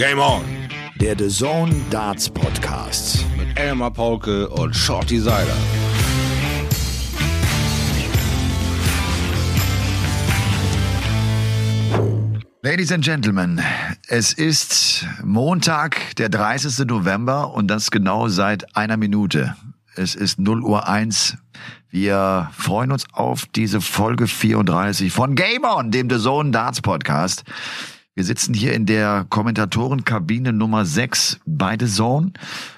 Game On. Der The Zone Darts Podcast. Mit Elmar Paulke und Shorty Seiler. Ladies and Gentlemen, es ist Montag, der 30. November und das genau seit einer Minute. Es ist 0 Uhr 1. Wir freuen uns auf diese Folge 34 von Game On, dem The Zone Darts Podcast. Wir sitzen hier in der Kommentatorenkabine Nummer 6 bei The Zone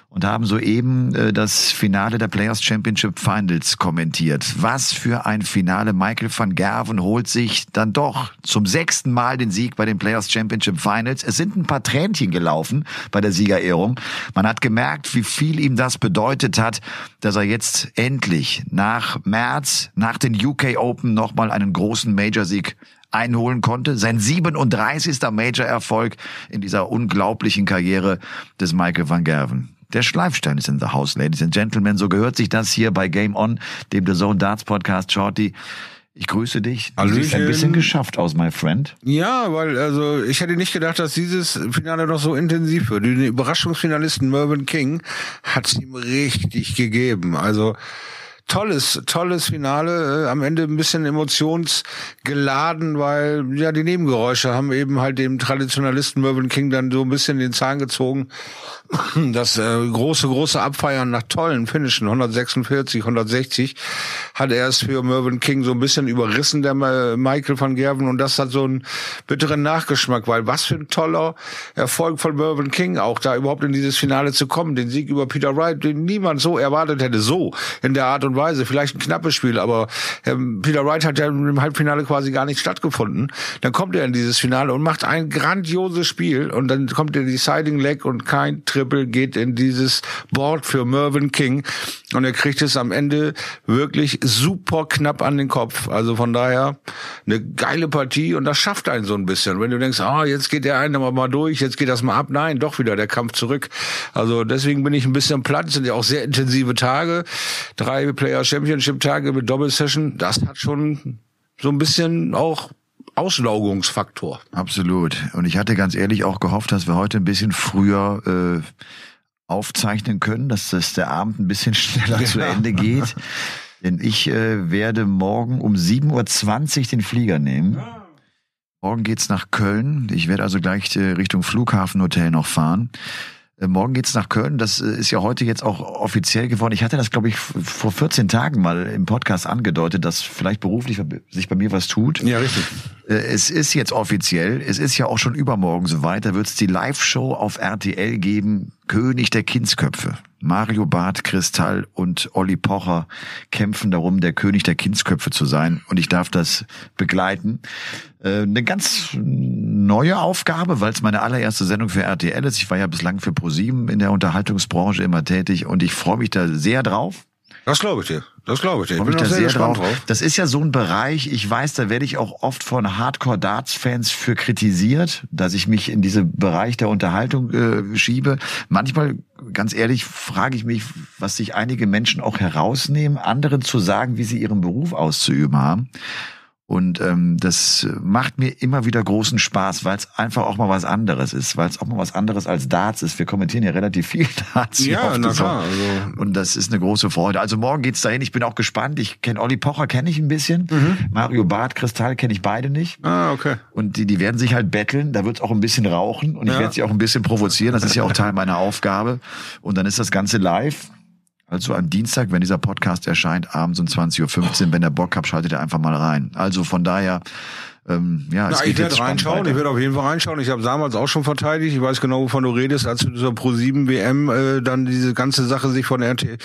und haben soeben äh, das Finale der Players Championship Finals kommentiert. Was für ein Finale. Michael van Gerven holt sich dann doch zum sechsten Mal den Sieg bei den Players Championship Finals. Es sind ein paar Tränchen gelaufen bei der Siegerehrung. Man hat gemerkt, wie viel ihm das bedeutet hat, dass er jetzt endlich nach März, nach den UK Open nochmal einen großen Major-Sieg einholen konnte. Sein 37. Major-Erfolg in dieser unglaublichen Karriere des Michael van Gerven. Der Schleifstein ist in the house, ladies and gentlemen. So gehört sich das hier bei Game On, dem The Zone Darts Podcast. Shorty, ich grüße dich. Du siehst ein bisschen geschafft aus, my friend. Ja, weil also ich hätte nicht gedacht, dass dieses Finale noch so intensiv wird. Den Überraschungsfinalisten Mervyn King hat es ihm richtig gegeben. Also tolles, tolles Finale. Äh, am Ende ein bisschen emotionsgeladen, weil ja die Nebengeräusche haben eben halt dem Traditionalisten Mervyn King dann so ein bisschen den Zahn gezogen. Das äh, große, große Abfeiern nach tollen Finishen, 146, 160, hat er es für Mervyn King so ein bisschen überrissen, der Michael van Gerven. Und das hat so einen bitteren Nachgeschmack, weil was für ein toller Erfolg von Mervyn King, auch da überhaupt in dieses Finale zu kommen, den Sieg über Peter Wright, den niemand so erwartet hätte, so in der Art und Weise. Vielleicht ein knappes Spiel, aber ähm, Peter Wright hat ja im Halbfinale quasi gar nicht stattgefunden. Dann kommt er in dieses Finale und macht ein grandioses Spiel und dann kommt der Deciding Leg und kein Triple geht in dieses Board für Mervyn King und er kriegt es am Ende wirklich super knapp an den Kopf. Also von daher eine geile Partie und das schafft einen so ein bisschen. Wenn du denkst, ah, jetzt geht der eine mal durch, jetzt geht das mal ab. Nein, doch wieder der Kampf zurück. Also deswegen bin ich ein bisschen platt. Das sind ja auch sehr intensive Tage. Drei Player Championship Tage mit Doppelsession. Das hat schon so ein bisschen auch Auslaugungsfaktor. Absolut. Und ich hatte ganz ehrlich auch gehofft, dass wir heute ein bisschen früher äh, aufzeichnen können, dass das der Abend ein bisschen schneller ja. zu Ende geht. Denn ich äh, werde morgen um 7.20 Uhr den Flieger nehmen. Morgen geht's nach Köln. Ich werde also gleich äh, Richtung Flughafenhotel noch fahren. Äh, morgen geht's nach Köln. Das äh, ist ja heute jetzt auch offiziell geworden. Ich hatte das, glaube ich, vor 14 Tagen mal im Podcast angedeutet, dass vielleicht beruflich sich bei mir was tut. Ja, richtig. Äh, es ist jetzt offiziell. Es ist ja auch schon übermorgen soweit. Da wird es die Live-Show auf RTL geben. König der Kindsköpfe. Mario Barth, Kristall und Olli Pocher kämpfen darum, der König der Kindsköpfe zu sein. Und ich darf das begleiten. Eine ganz neue Aufgabe, weil es meine allererste Sendung für RTL ist. Ich war ja bislang für ProSieben in der Unterhaltungsbranche immer tätig und ich freue mich da sehr drauf. Das glaube ich dir. Das glaube ich dir. Ich bin da sehr, sehr drauf. drauf. Das ist ja so ein Bereich, ich weiß, da werde ich auch oft von Hardcore-Darts-Fans für kritisiert, dass ich mich in diese Bereich der Unterhaltung äh, schiebe. Manchmal, ganz ehrlich, frage ich mich, was sich einige Menschen auch herausnehmen, anderen zu sagen, wie sie ihren Beruf auszuüben haben. Und ähm, das macht mir immer wieder großen Spaß, weil es einfach auch mal was anderes ist, weil es auch mal was anderes als Darts ist. Wir kommentieren ja relativ viel Darts. Ja, na klar. Also. Und das ist eine große Freude. Also morgen geht's dahin. Ich bin auch gespannt. Ich kenne Olli Pocher, kenne ich ein bisschen. Mhm. Mario Barth, Kristall kenne ich beide nicht. Ah, okay. Und die, die werden sich halt betteln. Da wird's auch ein bisschen rauchen. Und ich ja. werde sie auch ein bisschen provozieren. Das ist ja auch Teil meiner Aufgabe. Und dann ist das Ganze live. Also am Dienstag, wenn dieser Podcast erscheint, abends um 20.15 Uhr, wenn ihr Bock habt, schaltet ihr einfach mal rein. Also von daher, ähm, ja, es Na, geht ich werde reinschauen, ich werde auf jeden Fall reinschauen. Ich habe damals auch schon verteidigt. Ich weiß genau, wovon du redest, als du dieser Pro 7 WM äh, dann diese ganze Sache sich von RT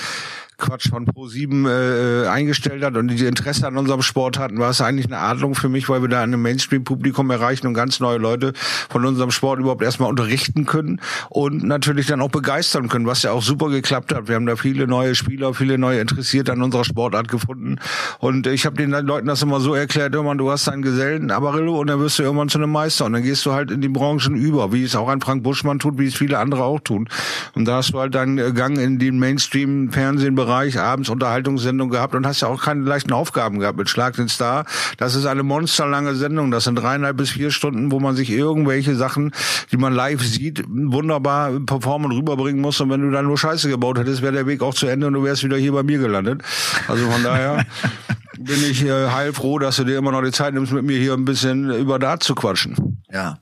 Quatsch von Pro7 äh, eingestellt hat und die Interesse an unserem Sport hatten, war es eigentlich eine Adlung für mich, weil wir da ein Mainstream-Publikum erreichen und ganz neue Leute von unserem Sport überhaupt erstmal unterrichten können und natürlich dann auch begeistern können, was ja auch super geklappt hat. Wir haben da viele neue Spieler, viele neue Interessierte an unserer Sportart gefunden und ich habe den Leuten das immer so erklärt, irgendwann, du hast einen Gesellen, Amarillo und dann wirst du irgendwann zu einem Meister und dann gehst du halt in die Branchen über, wie es auch ein Frank Buschmann tut, wie es viele andere auch tun. Und da hast du halt deinen Gang in den Mainstream-Fernsehen Bereich, abends Unterhaltungssendung gehabt und hast ja auch keine leichten Aufgaben gehabt mit Schlag den Star. Das ist eine monsterlange Sendung. Das sind dreieinhalb bis vier Stunden, wo man sich irgendwelche Sachen, die man live sieht, wunderbar performen und rüberbringen muss. Und wenn du dann nur Scheiße gebaut hättest, wäre der Weg auch zu Ende und du wärst wieder hier bei mir gelandet. Also von daher bin ich äh, heilfroh, dass du dir immer noch die Zeit nimmst, mit mir hier ein bisschen über da zu quatschen. Ja.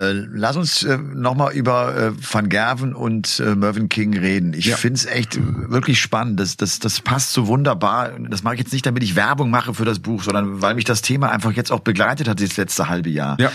Äh, lass uns äh, nochmal über äh, Van Gerven und äh, Mervyn King reden. Ich ja. finde es echt wirklich spannend. Das, das, das passt so wunderbar. Das mache ich jetzt nicht, damit ich Werbung mache für das Buch, sondern weil mich das Thema einfach jetzt auch begleitet hat, das letzte halbe Jahr. Ja.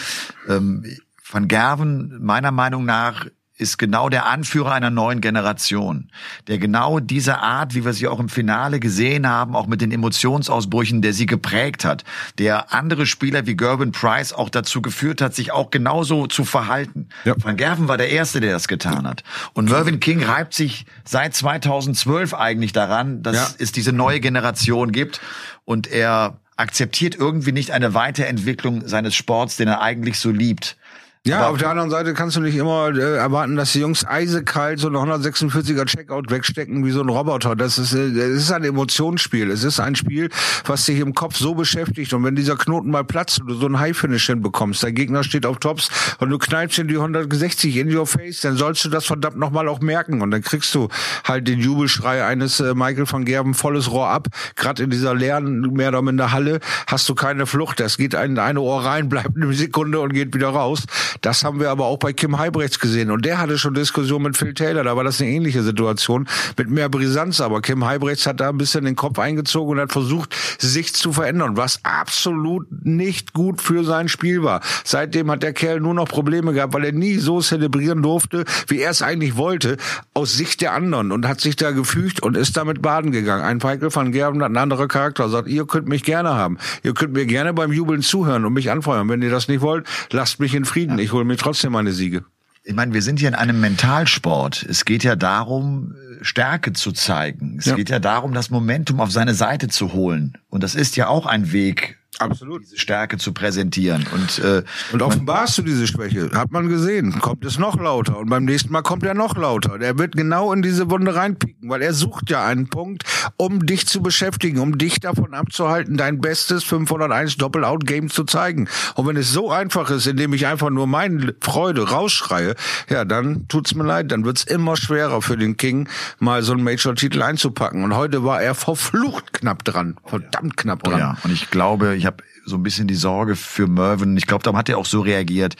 Ähm, Van Gerven, meiner Meinung nach, ist genau der Anführer einer neuen Generation, der genau diese Art, wie wir sie auch im Finale gesehen haben, auch mit den Emotionsausbrüchen, der sie geprägt hat, der andere Spieler wie Gerben Price auch dazu geführt hat, sich auch genauso zu verhalten. Ja. Van Gerven war der Erste, der das getan hat. Und Mervyn King reibt sich seit 2012 eigentlich daran, dass ja. es diese neue Generation gibt und er akzeptiert irgendwie nicht eine Weiterentwicklung seines Sports, den er eigentlich so liebt. Ja, Aber auf der anderen Seite kannst du nicht immer äh, erwarten, dass die Jungs eisekalt so eine 146er Checkout wegstecken wie so ein Roboter. Das ist, äh, das ist ein Emotionsspiel. Es ist ein Spiel, was dich im Kopf so beschäftigt. Und wenn dieser Knoten mal platzt und du so ein High-Finish hinbekommst, dein Gegner steht auf Tops und du knallst in die 160 in your face, dann sollst du das verdammt nochmal auch merken. Und dann kriegst du halt den Jubelschrei eines äh, Michael van Gerben volles Rohr ab. Gerade in dieser leeren, mehr oder minder Halle hast du keine Flucht. Das geht in eine Ohr rein, bleibt eine Sekunde und geht wieder raus. Das haben wir aber auch bei Kim Heibrechts gesehen. Und der hatte schon Diskussion mit Phil Taylor. Da war das eine ähnliche Situation mit mehr Brisanz. Aber Kim Heibrechts hat da ein bisschen den Kopf eingezogen und hat versucht, sich zu verändern, was absolut nicht gut für sein Spiel war. Seitdem hat der Kerl nur noch Probleme gehabt, weil er nie so zelebrieren durfte, wie er es eigentlich wollte, aus Sicht der anderen und hat sich da gefügt und ist damit baden gegangen. Ein Michael van Gerben hat ein anderer Charakter, sagt, ihr könnt mich gerne haben. Ihr könnt mir gerne beim Jubeln zuhören und mich anfeuern. Wenn ihr das nicht wollt, lasst mich in Frieden. Ich hole mir trotzdem meine Siege. Ich meine, wir sind hier in einem Mentalsport. Es geht ja darum, Stärke zu zeigen. Es ja. geht ja darum, das Momentum auf seine Seite zu holen. Und das ist ja auch ein Weg, Absolut. diese Stärke zu präsentieren. Und, äh, und offenbarst du diese Schwäche. Hat man gesehen. Kommt es noch lauter. Und beim nächsten Mal kommt er noch lauter. Der wird genau in diese Wunde reinpieken, weil er sucht ja einen Punkt, um dich zu beschäftigen, um dich davon abzuhalten, dein bestes 501 Doppel-Out-Game zu zeigen. Und wenn es so einfach ist, indem ich einfach nur meine Freude rausschreie, ja, dann tut's mir leid. Dann wird's immer schwerer für den King, mal so einen Major-Titel einzupacken. Und heute war er verflucht knapp dran. Verdammt knapp dran. Oh ja, und ich glaube, ich habe so ein bisschen die Sorge für Mervyn. Ich glaube, darum hat er auch so reagiert.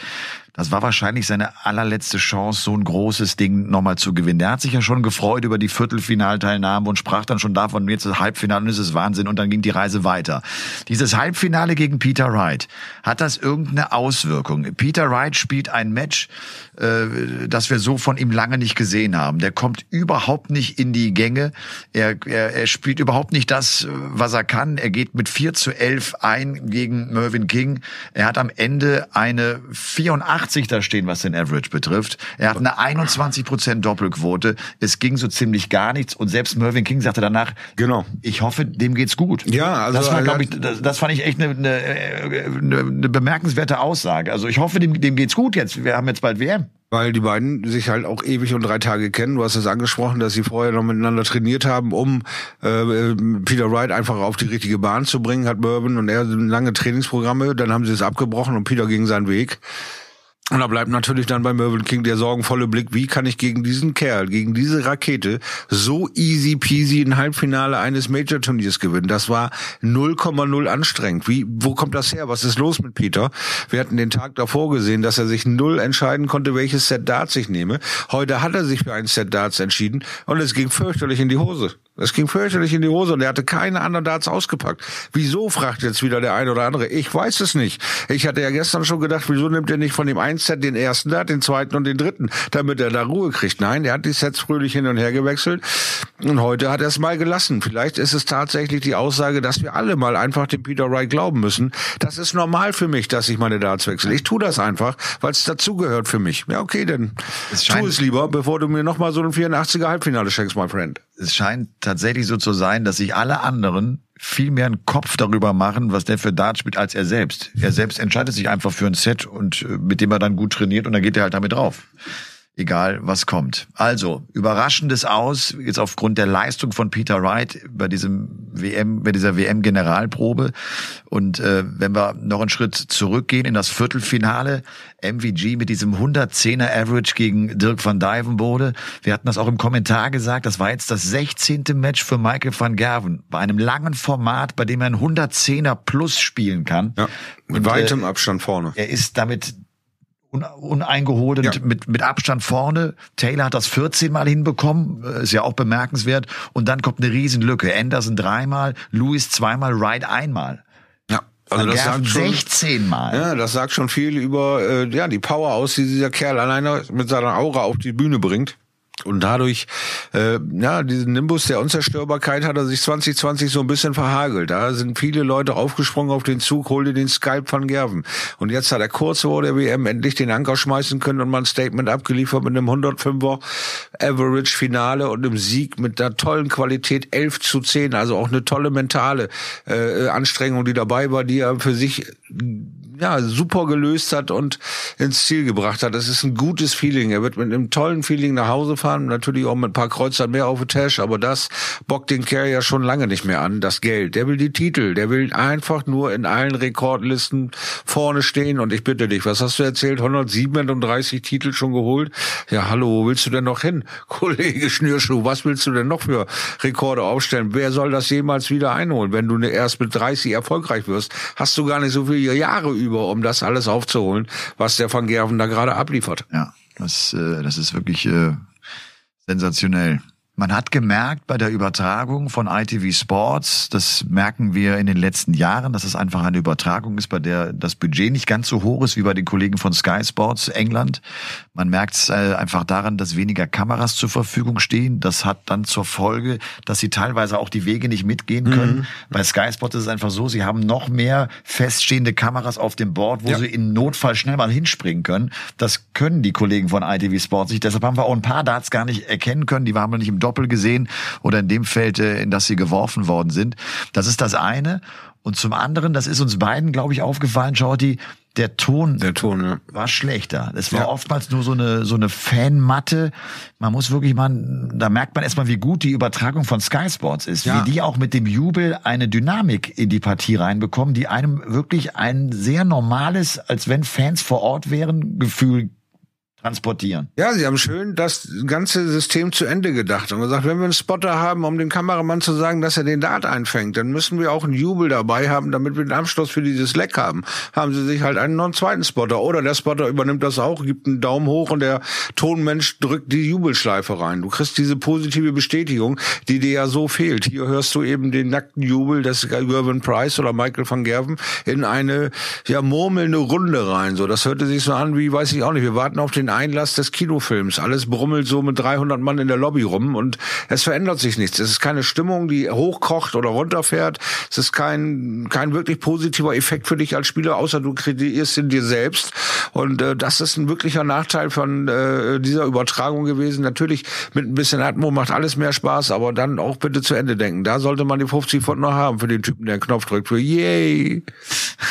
Das war wahrscheinlich seine allerletzte Chance, so ein großes Ding nochmal zu gewinnen. Der hat sich ja schon gefreut über die Viertelfinalteilnahme und sprach dann schon davon, jetzt das Halbfinale und es ist Wahnsinn und dann ging die Reise weiter. Dieses Halbfinale gegen Peter Wright, hat das irgendeine Auswirkung? Peter Wright spielt ein Match, äh, das wir so von ihm lange nicht gesehen haben. Der kommt überhaupt nicht in die Gänge. Er, er, er spielt überhaupt nicht das, was er kann. Er geht mit 4 zu 11 ein gegen Mervyn King. Er hat am Ende eine 84 80 da stehen, was den Average betrifft. Er hat eine 21 Doppelquote. Es ging so ziemlich gar nichts. Und selbst Mervyn King sagte danach, genau, ich hoffe, dem geht's gut. Ja, also das war, glaube ich, das, das, fand ich echt eine, eine, eine, eine bemerkenswerte Aussage. Also ich hoffe, dem, dem geht's gut jetzt. Wir haben jetzt bald WM. Weil die beiden sich halt auch ewig und drei Tage kennen. Du hast es angesprochen, dass sie vorher noch miteinander trainiert haben, um äh, Peter Wright einfach auf die richtige Bahn zu bringen, hat Bourbon und er lange Trainingsprogramme. Dann haben sie es abgebrochen und Peter ging seinen Weg. Und da bleibt natürlich dann bei Mervyn King der sorgenvolle Blick, wie kann ich gegen diesen Kerl, gegen diese Rakete so easy peasy ein Halbfinale eines Major-Turniers gewinnen. Das war 0,0 anstrengend. Wie, wo kommt das her? Was ist los mit Peter? Wir hatten den Tag davor gesehen, dass er sich null entscheiden konnte, welches Set Darts ich nehme. Heute hat er sich für ein Set Darts entschieden und es ging fürchterlich in die Hose. Es ging fürchterlich in die Hose und er hatte keine anderen Darts ausgepackt. Wieso, fragt jetzt wieder der eine oder andere. Ich weiß es nicht. Ich hatte ja gestern schon gedacht, wieso nimmt er nicht von dem einen Set den ersten Dart, den zweiten und den dritten, damit er da Ruhe kriegt. Nein, er hat die Sets fröhlich hin und her gewechselt und heute hat er es mal gelassen. Vielleicht ist es tatsächlich die Aussage, dass wir alle mal einfach dem Peter Wright glauben müssen. Das ist normal für mich, dass ich meine Darts wechsle. Ich tue das einfach, weil es dazugehört für mich. Ja, okay, dann tu es lieber, bevor du mir nochmal so ein 84er Halbfinale schenkst, my friend. Es scheint tatsächlich so zu sein, dass sich alle anderen viel mehr einen Kopf darüber machen, was der für Dart spielt, als er selbst. Er selbst entscheidet sich einfach für ein Set und äh, mit dem er dann gut trainiert und dann geht er halt damit drauf. Egal was kommt. Also, überraschendes Aus, jetzt aufgrund der Leistung von Peter Wright bei diesem WM, bei dieser WM-Generalprobe. Und äh, wenn wir noch einen Schritt zurückgehen in das Viertelfinale, MVG mit diesem 110er Average gegen Dirk van Dijvenbode. Wir hatten das auch im Kommentar gesagt, das war jetzt das 16. Match für Michael van Gerven. Bei einem langen Format, bei dem er einen 110er plus spielen kann. Ja, mit und, weitem äh, Abstand vorne. Er ist damit uneingeholt und ja. mit, mit Abstand vorne. Taylor hat das 14 Mal hinbekommen, äh, ist ja auch bemerkenswert. Und dann kommt eine Riesenlücke. Anderson dreimal, Lewis zweimal, Wright einmal. Ja, also das sagt schon, 16 Mal. Ja, das sagt schon viel über äh, ja die Power aus, die dieser Kerl alleine mit seiner Aura auf die Bühne bringt. Und dadurch, äh, ja, diesen Nimbus der Unzerstörbarkeit hat er sich 2020 so ein bisschen verhagelt. Da sind viele Leute aufgesprungen auf den Zug, hol dir den Skype von Gerven. Und jetzt hat er kurz vor der WM endlich den Anker schmeißen können und mal ein Statement abgeliefert mit einem 105er Average Finale und einem Sieg mit einer tollen Qualität 11 zu 10. Also auch eine tolle mentale äh, Anstrengung, die dabei war, die er für sich ja, super gelöst hat und ins Ziel gebracht hat. Das ist ein gutes Feeling. Er wird mit einem tollen Feeling nach Hause fahren, natürlich auch mit ein paar Kreuzern mehr auf der Tasche, aber das bockt den Kerl ja schon lange nicht mehr an, das Geld. Der will die Titel, der will einfach nur in allen Rekordlisten vorne stehen und ich bitte dich, was hast du erzählt? 137 Titel schon geholt? Ja, hallo, wo willst du denn noch hin? Kollege Schnürschuh, was willst du denn noch für Rekorde aufstellen? Wer soll das jemals wieder einholen? Wenn du erst mit 30 erfolgreich wirst, hast du gar nicht so viele Jahre über, um das alles aufzuholen, was der Van Gerven da gerade abliefert. Ja, das, äh, das ist wirklich äh, sensationell. Man hat gemerkt bei der Übertragung von ITV Sports, das merken wir in den letzten Jahren, dass es einfach eine Übertragung ist, bei der das Budget nicht ganz so hoch ist wie bei den Kollegen von Sky Sports England. Man merkt es äh, einfach daran, dass weniger Kameras zur Verfügung stehen. Das hat dann zur Folge, dass sie teilweise auch die Wege nicht mitgehen können. Mhm. Bei Sky Sports ist es einfach so, sie haben noch mehr feststehende Kameras auf dem Board, wo ja. sie in Notfall schnell mal hinspringen können. Das können die Kollegen von ITV Sports nicht. Deshalb haben wir auch ein paar Darts gar nicht erkennen können. Die waren wir nicht im Doppel gesehen oder in dem Feld, äh, in das sie geworfen worden sind. Das ist das eine. Und zum anderen, das ist uns beiden, glaube ich, aufgefallen, Shorty, der Ton, der Ton ja. war schlechter. Es war ja. oftmals nur so eine so eine Fanmatte. Man muss wirklich mal, da merkt man erstmal, wie gut die Übertragung von Sky Sports ist, ja. wie die auch mit dem Jubel eine Dynamik in die Partie reinbekommen, die einem wirklich ein sehr normales, als wenn Fans vor Ort wären, Gefühl transportieren. Ja, sie haben schön das ganze System zu Ende gedacht und gesagt, wenn wir einen Spotter haben, um dem Kameramann zu sagen, dass er den Dart einfängt, dann müssen wir auch einen Jubel dabei haben, damit wir den Abschluss für dieses Leck haben. Haben sie sich halt einen noch einen zweiten Spotter oder der Spotter übernimmt das auch, gibt einen Daumen hoch und der Tonmensch drückt die Jubelschleife rein. Du kriegst diese positive Bestätigung, die dir ja so fehlt. Hier hörst du eben den nackten Jubel des Gervin Price oder Michael van Gerven in eine ja murmelnde Runde rein. So, das hörte sich so an wie, weiß ich auch nicht. Wir warten auf den Einlass des Kinofilms. Alles brummelt so mit 300 Mann in der Lobby rum und es verändert sich nichts. Es ist keine Stimmung, die hochkocht oder runterfährt. Es ist kein, kein wirklich positiver Effekt für dich als Spieler, außer du kreierst in dir selbst. Und äh, das ist ein wirklicher Nachteil von äh, dieser Übertragung gewesen. Natürlich mit ein bisschen Atmo macht alles mehr Spaß, aber dann auch bitte zu Ende denken. Da sollte man die 50 Pfund noch haben für den Typen, der den Knopf drückt. Für yay!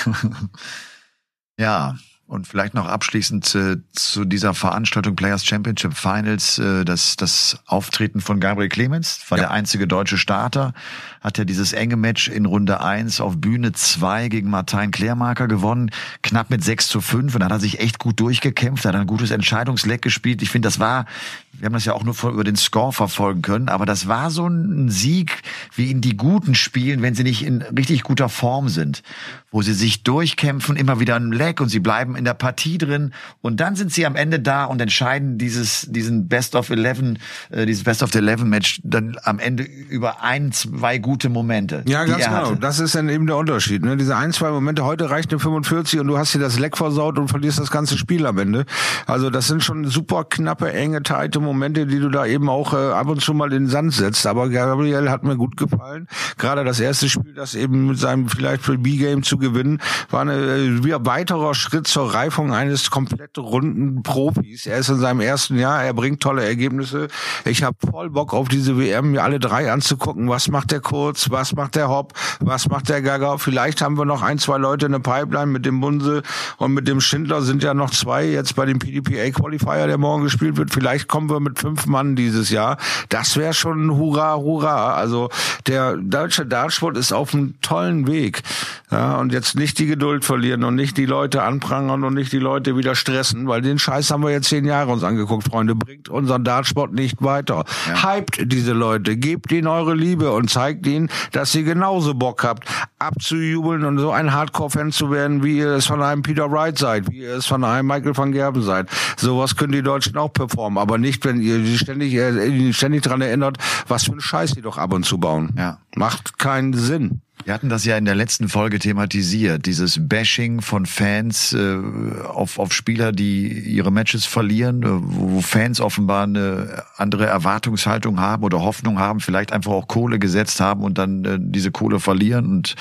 ja, und vielleicht noch abschließend äh, zu dieser Veranstaltung Players Championship Finals, äh, das, das Auftreten von Gabriel Clemens, war ja. der einzige deutsche Starter, hat ja dieses enge Match in Runde eins auf Bühne zwei gegen Martin Klärmarker gewonnen, knapp mit 6 zu 5 und da hat er sich echt gut durchgekämpft, hat ein gutes Entscheidungsleck gespielt. Ich finde, das war, wir haben das ja auch nur über den Score verfolgen können, aber das war so ein Sieg, wie ihn die Guten spielen, wenn sie nicht in richtig guter Form sind, wo sie sich durchkämpfen, immer wieder ein Leck und sie bleiben in der Partie drin und dann sind sie am Ende da und entscheiden dieses, diesen Best of Eleven, äh, dieses Best of the Eleven Match dann am Ende über ein, zwei gute Momente. Ja, ganz genau. Hatte. Das ist dann eben der Unterschied. Ne? Diese ein, zwei Momente, heute reicht eine 45 und du hast dir das Leck versaut und verlierst das ganze Spiel am Ende. Also das sind schon super knappe, enge, teite Momente, die du da eben auch äh, ab und zu mal in den Sand setzt. Aber Gabriel hat mir gut gefallen. Gerade das erste Spiel, das eben mit seinem vielleicht für B-Game zu gewinnen, war äh, ein weiterer Schritt zur Reifung eines komplett runden Profis. Er ist in seinem ersten Jahr, er bringt tolle Ergebnisse. Ich habe voll Bock auf diese WM, mir alle drei anzugucken. Was macht der Kurz? Was macht der Hopp? Was macht der Gagger? Vielleicht haben wir noch ein, zwei Leute in der Pipeline mit dem Bunse und mit dem Schindler sind ja noch zwei jetzt bei dem PDPA Qualifier, der morgen gespielt wird. Vielleicht kommen wir mit fünf Mann dieses Jahr. Das wäre schon Hurra, Hurra. Also der deutsche Dartsport ist auf einem tollen Weg. Ja, und jetzt nicht die Geduld verlieren und nicht die Leute anprangern und nicht die Leute wieder stressen, weil den Scheiß haben wir jetzt zehn Jahre uns angeguckt, Freunde. Bringt unseren Dartsport nicht weiter. Ja. Hypt diese Leute, gebt ihnen eure Liebe und zeigt ihnen, dass ihr genauso Bock habt, abzujubeln und so ein Hardcore-Fan zu werden, wie ihr es von einem Peter Wright seid, wie ihr es von einem Michael van Gerben seid. Sowas können die Deutschen auch performen, aber nicht, wenn ihr sie ständig, äh, ständig dran erinnert, was für ein Scheiß die doch ab und zu bauen. Ja. Macht keinen Sinn. Wir hatten das ja in der letzten Folge thematisiert, dieses Bashing von Fans äh, auf, auf Spieler, die ihre Matches verlieren, äh, wo Fans offenbar eine andere Erwartungshaltung haben oder Hoffnung haben, vielleicht einfach auch Kohle gesetzt haben und dann äh, diese Kohle verlieren und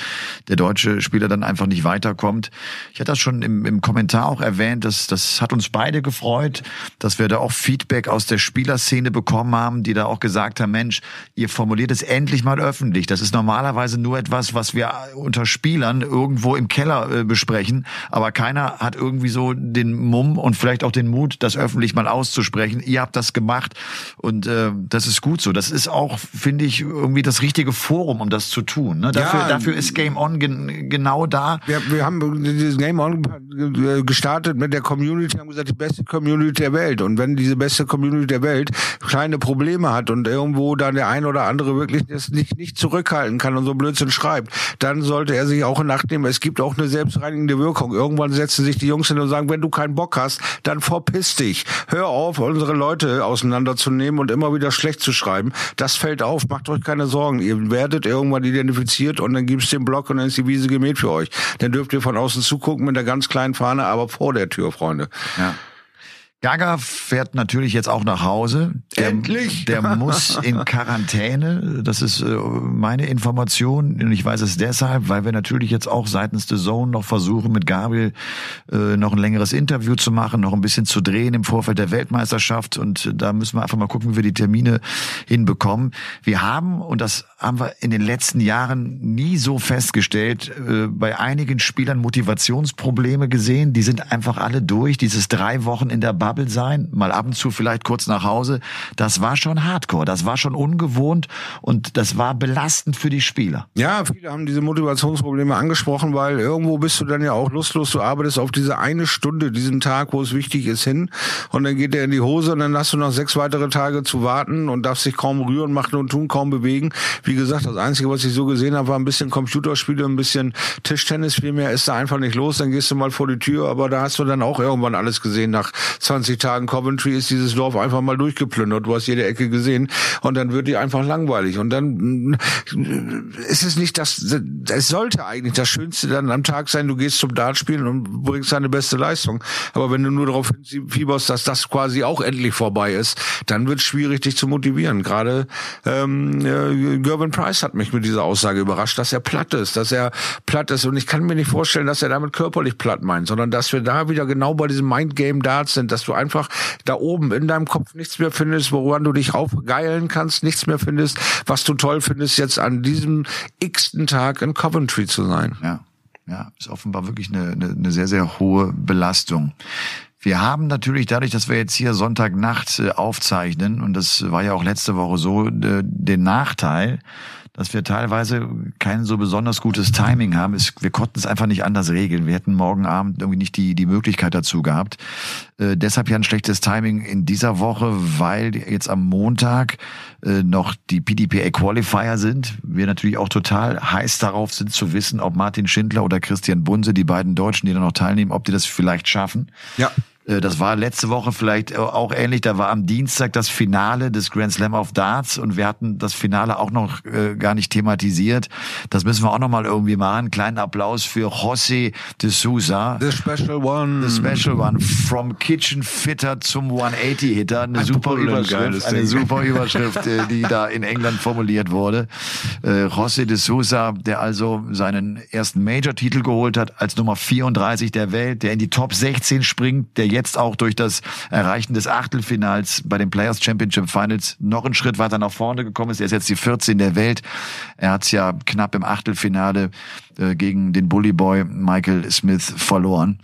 der deutsche Spieler dann einfach nicht weiterkommt. Ich hatte das schon im, im Kommentar auch erwähnt, dass das hat uns beide gefreut, dass wir da auch Feedback aus der Spielerszene bekommen haben, die da auch gesagt haben, Mensch, ihr formuliert es endlich mal öffentlich. Das ist normalerweise nur etwas, was wir unter Spielern irgendwo im Keller äh, besprechen, aber keiner hat irgendwie so den Mumm und vielleicht auch den Mut, das öffentlich mal auszusprechen. Ihr habt das gemacht und äh, das ist gut so. Das ist auch, finde ich, irgendwie das richtige Forum, um das zu tun. Ne? Dafür, ja, dafür ist Game On gen genau da. Wir, wir haben dieses Game On gestartet mit der Community, haben gesagt, die beste Community der Welt. Und wenn diese beste Community der Welt kleine Probleme hat und irgendwo dann der ein oder andere wirklich das nicht, nicht zurückhalten kann und so Blödsinn schreibt, bleibt, dann sollte er sich auch in Acht nehmen. Es gibt auch eine selbstreinigende Wirkung. Irgendwann setzen sich die Jungs hin und sagen, wenn du keinen Bock hast, dann verpiss dich. Hör auf, unsere Leute auseinanderzunehmen und immer wieder schlecht zu schreiben. Das fällt auf, macht euch keine Sorgen. Ihr werdet irgendwann identifiziert und dann gibt's den Block und dann ist die Wiese gemäht für euch. Dann dürft ihr von außen zugucken mit der ganz kleinen Fahne, aber vor der Tür, Freunde. Ja. Gaga fährt natürlich jetzt auch nach Hause. Der, Endlich! Der muss in Quarantäne. Das ist äh, meine Information. Und ich weiß es deshalb, weil wir natürlich jetzt auch seitens The Zone noch versuchen, mit Gabriel äh, noch ein längeres Interview zu machen, noch ein bisschen zu drehen im Vorfeld der Weltmeisterschaft. Und da müssen wir einfach mal gucken, wie wir die Termine hinbekommen. Wir haben, und das haben wir in den letzten Jahren nie so festgestellt, äh, bei einigen Spielern Motivationsprobleme gesehen. Die sind einfach alle durch. Dieses drei Wochen in der Bubble sein, mal ab und zu vielleicht kurz nach Hause. Das war schon Hardcore, das war schon ungewohnt und das war belastend für die Spieler. Ja, viele haben diese Motivationsprobleme angesprochen, weil irgendwo bist du dann ja auch lustlos. Du arbeitest auf diese eine Stunde, diesen Tag, wo es wichtig ist, hin und dann geht der in die Hose und dann hast du noch sechs weitere Tage zu warten und darfst dich kaum rühren, machen und tun, kaum bewegen. Wie gesagt, das Einzige, was ich so gesehen habe, war ein bisschen Computerspiele, ein bisschen Tischtennis. Viel mehr ist da einfach nicht los. Dann gehst du mal vor die Tür, aber da hast du dann auch irgendwann alles gesehen nach 20 20 Tagen Coventry ist dieses Dorf einfach mal durchgeplündert. Du hast jede Ecke gesehen und dann wird die einfach langweilig. Und dann ist es nicht das, es sollte eigentlich das Schönste dann am Tag sein, du gehst zum Dartspielen und bringst deine beste Leistung. Aber wenn du nur darauf fieberst, dass das quasi auch endlich vorbei ist, dann wird es schwierig, dich zu motivieren. Gerade ähm, äh, Gervin Price hat mich mit dieser Aussage überrascht, dass er platt ist, dass er platt ist. Und ich kann mir nicht vorstellen, dass er damit körperlich platt meint, sondern dass wir da wieder genau bei diesem Mindgame Darts sind, dass du einfach da oben in deinem Kopf nichts mehr findest, woran du dich aufgeilen kannst, nichts mehr findest, was du toll findest, jetzt an diesem x-ten Tag in Coventry zu sein. Ja. Ja, ist offenbar wirklich eine, eine, eine sehr, sehr hohe Belastung. Wir haben natürlich dadurch, dass wir jetzt hier Sonntagnacht äh, aufzeichnen, und das war ja auch letzte Woche so, den Nachteil, dass wir teilweise kein so besonders gutes Timing haben. Es, wir konnten es einfach nicht anders regeln. Wir hätten morgen Abend irgendwie nicht die, die Möglichkeit dazu gehabt. Äh, deshalb ja ein schlechtes Timing in dieser Woche, weil jetzt am Montag äh, noch die PDPA Qualifier sind. Wir natürlich auch total heiß darauf sind zu wissen, ob Martin Schindler oder Christian Bunse, die beiden Deutschen, die da noch teilnehmen, ob die das vielleicht schaffen. Ja. Äh, das war letzte Woche vielleicht auch ähnlich. Da war am Dienstag das Finale des Grand Slam of Darts und wir hatten das Finale auch noch äh, gar nicht thematisiert. Das müssen wir auch noch mal irgendwie machen. Kleinen Applaus für José de Sousa. The Special One. The Special One. From Kitchen Fitter zum 180 Hitter. Eine Ein super Überschrift. Eine super Überschrift, äh, die da in England formuliert wurde. José de Sousa, der also seinen ersten Major-Titel geholt hat, als Nummer 34 der Welt, der in die Top 16 springt, der jetzt auch durch das Erreichen des Achtelfinals bei den Players Championship Finals noch einen Schritt weiter nach vorne gekommen ist. Er ist jetzt die 14 der Welt. Er hat es ja knapp im Achtelfinale äh, gegen den Bullyboy Michael Smith verloren.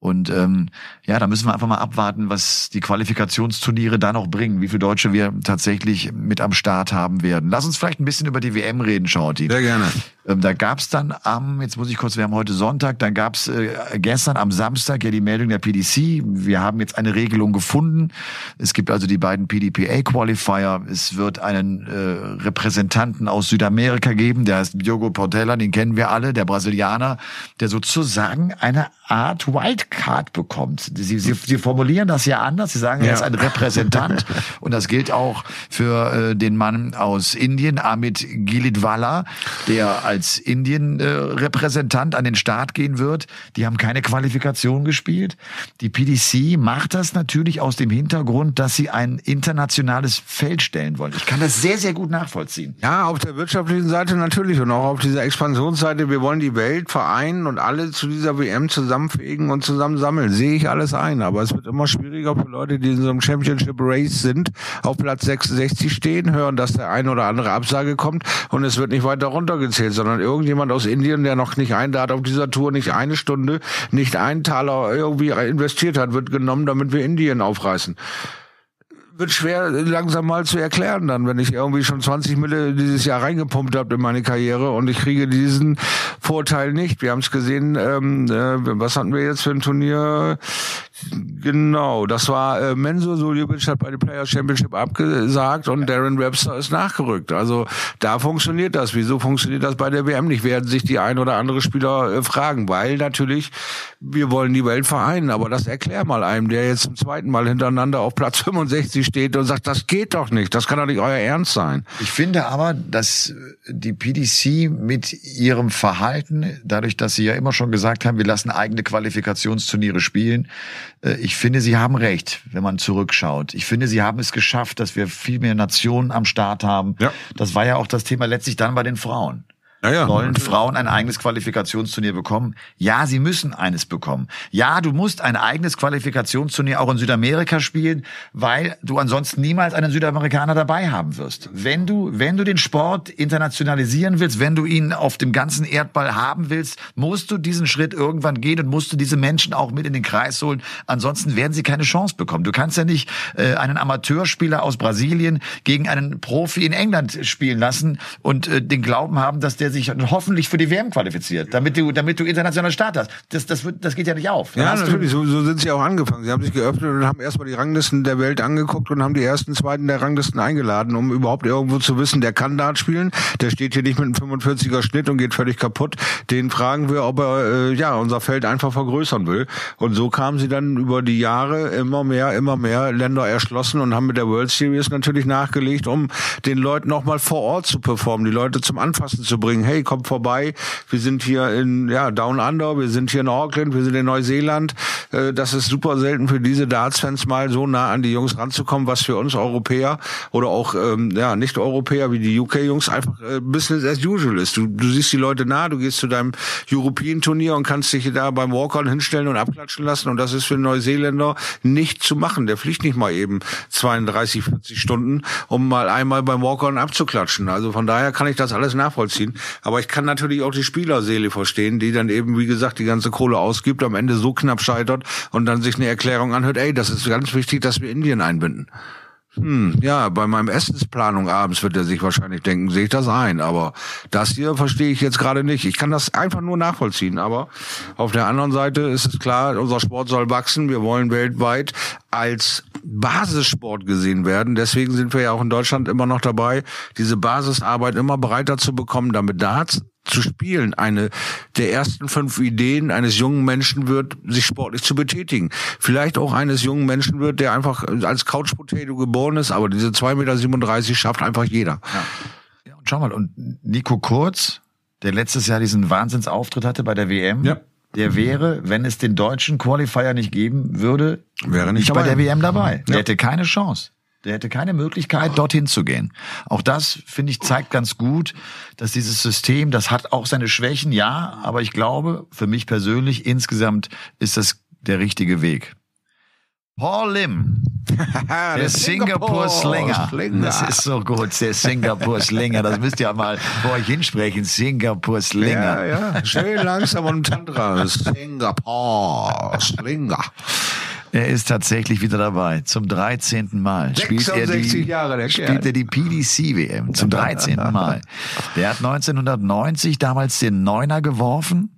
Und ähm, ja, da müssen wir einfach mal abwarten, was die Qualifikationsturniere da noch bringen, wie viele Deutsche wir tatsächlich mit am Start haben werden. Lass uns vielleicht ein bisschen über die WM reden, Shorty. Sehr gerne. Ähm, da gab's dann am, jetzt muss ich kurz, wir haben heute Sonntag, dann gab's äh, gestern am Samstag ja die Meldung der PDC. Wir haben jetzt eine Regelung gefunden. Es gibt also die beiden PDPA-Qualifier. Es wird einen äh, Repräsentanten aus Südamerika geben, der heißt Diogo Portela, den kennen wir alle, der Brasilianer, der sozusagen eine Art Wildcard bekommt. Sie, sie, sie formulieren das ja anders. Sie sagen, er ist ein Repräsentant. und das gilt auch für äh, den Mann aus Indien, Amit Gilidwala, der als Indien-Repräsentant äh, an den Start gehen wird. Die haben keine Qualifikation gespielt. Die PDC macht das natürlich aus dem Hintergrund, dass sie ein internationales Feld stellen wollen. Ich kann das sehr, sehr gut nachvollziehen. Ja, auf der wirtschaftlichen Seite natürlich und auch auf dieser Expansionsseite. Wir wollen die Welt vereinen und alle zu dieser WM zusammenfegen und zusammen sammeln. Sehe ich alles ein. Aber es wird immer schwieriger für Leute, die in so einem Championship Race sind, auf Platz 66 stehen, hören, dass der eine oder andere Absage kommt und es wird nicht weiter runtergezählt, sondern irgendjemand aus Indien, der noch nicht ein Dart auf dieser Tour, nicht eine Stunde, nicht einen Taler irgendwie investiert hat, wird genommen, damit wir Indien aufreißen wird schwer langsam mal zu erklären dann, wenn ich irgendwie schon 20 Mille dieses Jahr reingepumpt habe in meine Karriere und ich kriege diesen Vorteil nicht. Wir haben es gesehen, ähm, äh, was hatten wir jetzt für ein Turnier? Genau, das war äh, Menzo Suljovic hat bei der Players Championship abgesagt und Darren Webster ist nachgerückt. Also da funktioniert das. Wieso funktioniert das bei der WM nicht? Werden sich die ein oder andere Spieler äh, fragen, weil natürlich wir wollen die Welt vereinen, aber das erklär mal einem, der jetzt zum zweiten Mal hintereinander auf Platz 65 steht und sagt, das geht doch nicht, das kann doch nicht euer Ernst sein. Ich finde aber, dass die PDC mit ihrem Verhalten, dadurch, dass sie ja immer schon gesagt haben, wir lassen eigene Qualifikationsturniere spielen, ich finde, Sie haben recht, wenn man zurückschaut. Ich finde, Sie haben es geschafft, dass wir viel mehr Nationen am Start haben. Ja. Das war ja auch das Thema letztlich dann bei den Frauen. Ja. Sollen Frauen ein eigenes Qualifikationsturnier bekommen? Ja, sie müssen eines bekommen. Ja, du musst ein eigenes Qualifikationsturnier auch in Südamerika spielen, weil du ansonsten niemals einen Südamerikaner dabei haben wirst. Wenn du, wenn du den Sport internationalisieren willst, wenn du ihn auf dem ganzen Erdball haben willst, musst du diesen Schritt irgendwann gehen und musst du diese Menschen auch mit in den Kreis holen. Ansonsten werden sie keine Chance bekommen. Du kannst ja nicht äh, einen Amateurspieler aus Brasilien gegen einen Profi in England spielen lassen und äh, den Glauben haben, dass der der sich hoffentlich für die WM qualifiziert, damit du, damit du international Start hast. Das, das, wird, das geht ja nicht auf. Dann ja, natürlich. So, so sind sie auch angefangen. Sie haben sich geöffnet und haben erstmal die Ranglisten der Welt angeguckt und haben die ersten, zweiten der Ranglisten eingeladen, um überhaupt irgendwo zu wissen, der kann Dart spielen, der steht hier nicht mit einem 45er Schnitt und geht völlig kaputt. Den fragen wir, ob er äh, ja unser Feld einfach vergrößern will. Und so kamen sie dann über die Jahre immer mehr, immer mehr Länder erschlossen und haben mit der World Series natürlich nachgelegt, um den Leuten nochmal vor Ort zu performen, die Leute zum Anfassen zu bringen sagen, hey, kommt vorbei, wir sind hier in ja, Down Under, wir sind hier in Auckland, wir sind in Neuseeland. Äh, das ist super selten für diese Darts-Fans mal so nah an die Jungs ranzukommen, was für uns Europäer oder auch ähm, ja, Nicht-Europäer wie die UK-Jungs einfach äh, Business as usual ist. Du, du siehst die Leute nah, du gehst zu deinem European-Turnier und kannst dich da beim Walk-On hinstellen und abklatschen lassen und das ist für Neuseeländer nicht zu machen. Der fliegt nicht mal eben 32, 40 Stunden, um mal einmal beim Walk-On abzuklatschen. Also von daher kann ich das alles nachvollziehen. Aber ich kann natürlich auch die Spielerseele verstehen, die dann eben, wie gesagt, die ganze Kohle ausgibt, am Ende so knapp scheitert und dann sich eine Erklärung anhört, ey, das ist ganz wichtig, dass wir Indien einbinden. Hm, ja, bei meinem Essensplanung abends wird er sich wahrscheinlich denken, sehe ich das ein. Aber das hier verstehe ich jetzt gerade nicht. Ich kann das einfach nur nachvollziehen. Aber auf der anderen Seite ist es klar, unser Sport soll wachsen. Wir wollen weltweit als Basissport gesehen werden. Deswegen sind wir ja auch in Deutschland immer noch dabei, diese Basisarbeit immer breiter zu bekommen, damit Darts zu spielen eine der ersten fünf Ideen eines jungen Menschen wird, sich sportlich zu betätigen. Vielleicht auch eines jungen Menschen wird, der einfach als Couch Potato geboren ist, aber diese 2,37 Meter schafft einfach jeder. Ja. ja. und schau mal, und Nico Kurz, der letztes Jahr diesen Wahnsinnsauftritt hatte bei der WM, ja. Der wäre, wenn es den deutschen Qualifier nicht geben würde, wäre nicht, nicht bei der WM dabei. Ja. Der hätte keine Chance. Der hätte keine Möglichkeit, dorthin zu gehen. Auch das, finde ich, zeigt ganz gut, dass dieses System, das hat auch seine Schwächen, ja, aber ich glaube, für mich persönlich, insgesamt ist das der richtige Weg. Paul Lim, der, der Singapur Slinger. Slinger. Das ist so gut, der Singapur Slinger. Das müsst ihr mal vor euch hinsprechen. Singapur Slinger. Ja, ja. Schön langsam und Tantra. Singapur Slinger. Er ist tatsächlich wieder dabei. Zum 13. Mal spielt er die, Jahre, der spielt er die PDC WM. Zum 13. Mal. Der hat 1990 damals den Neuner geworfen.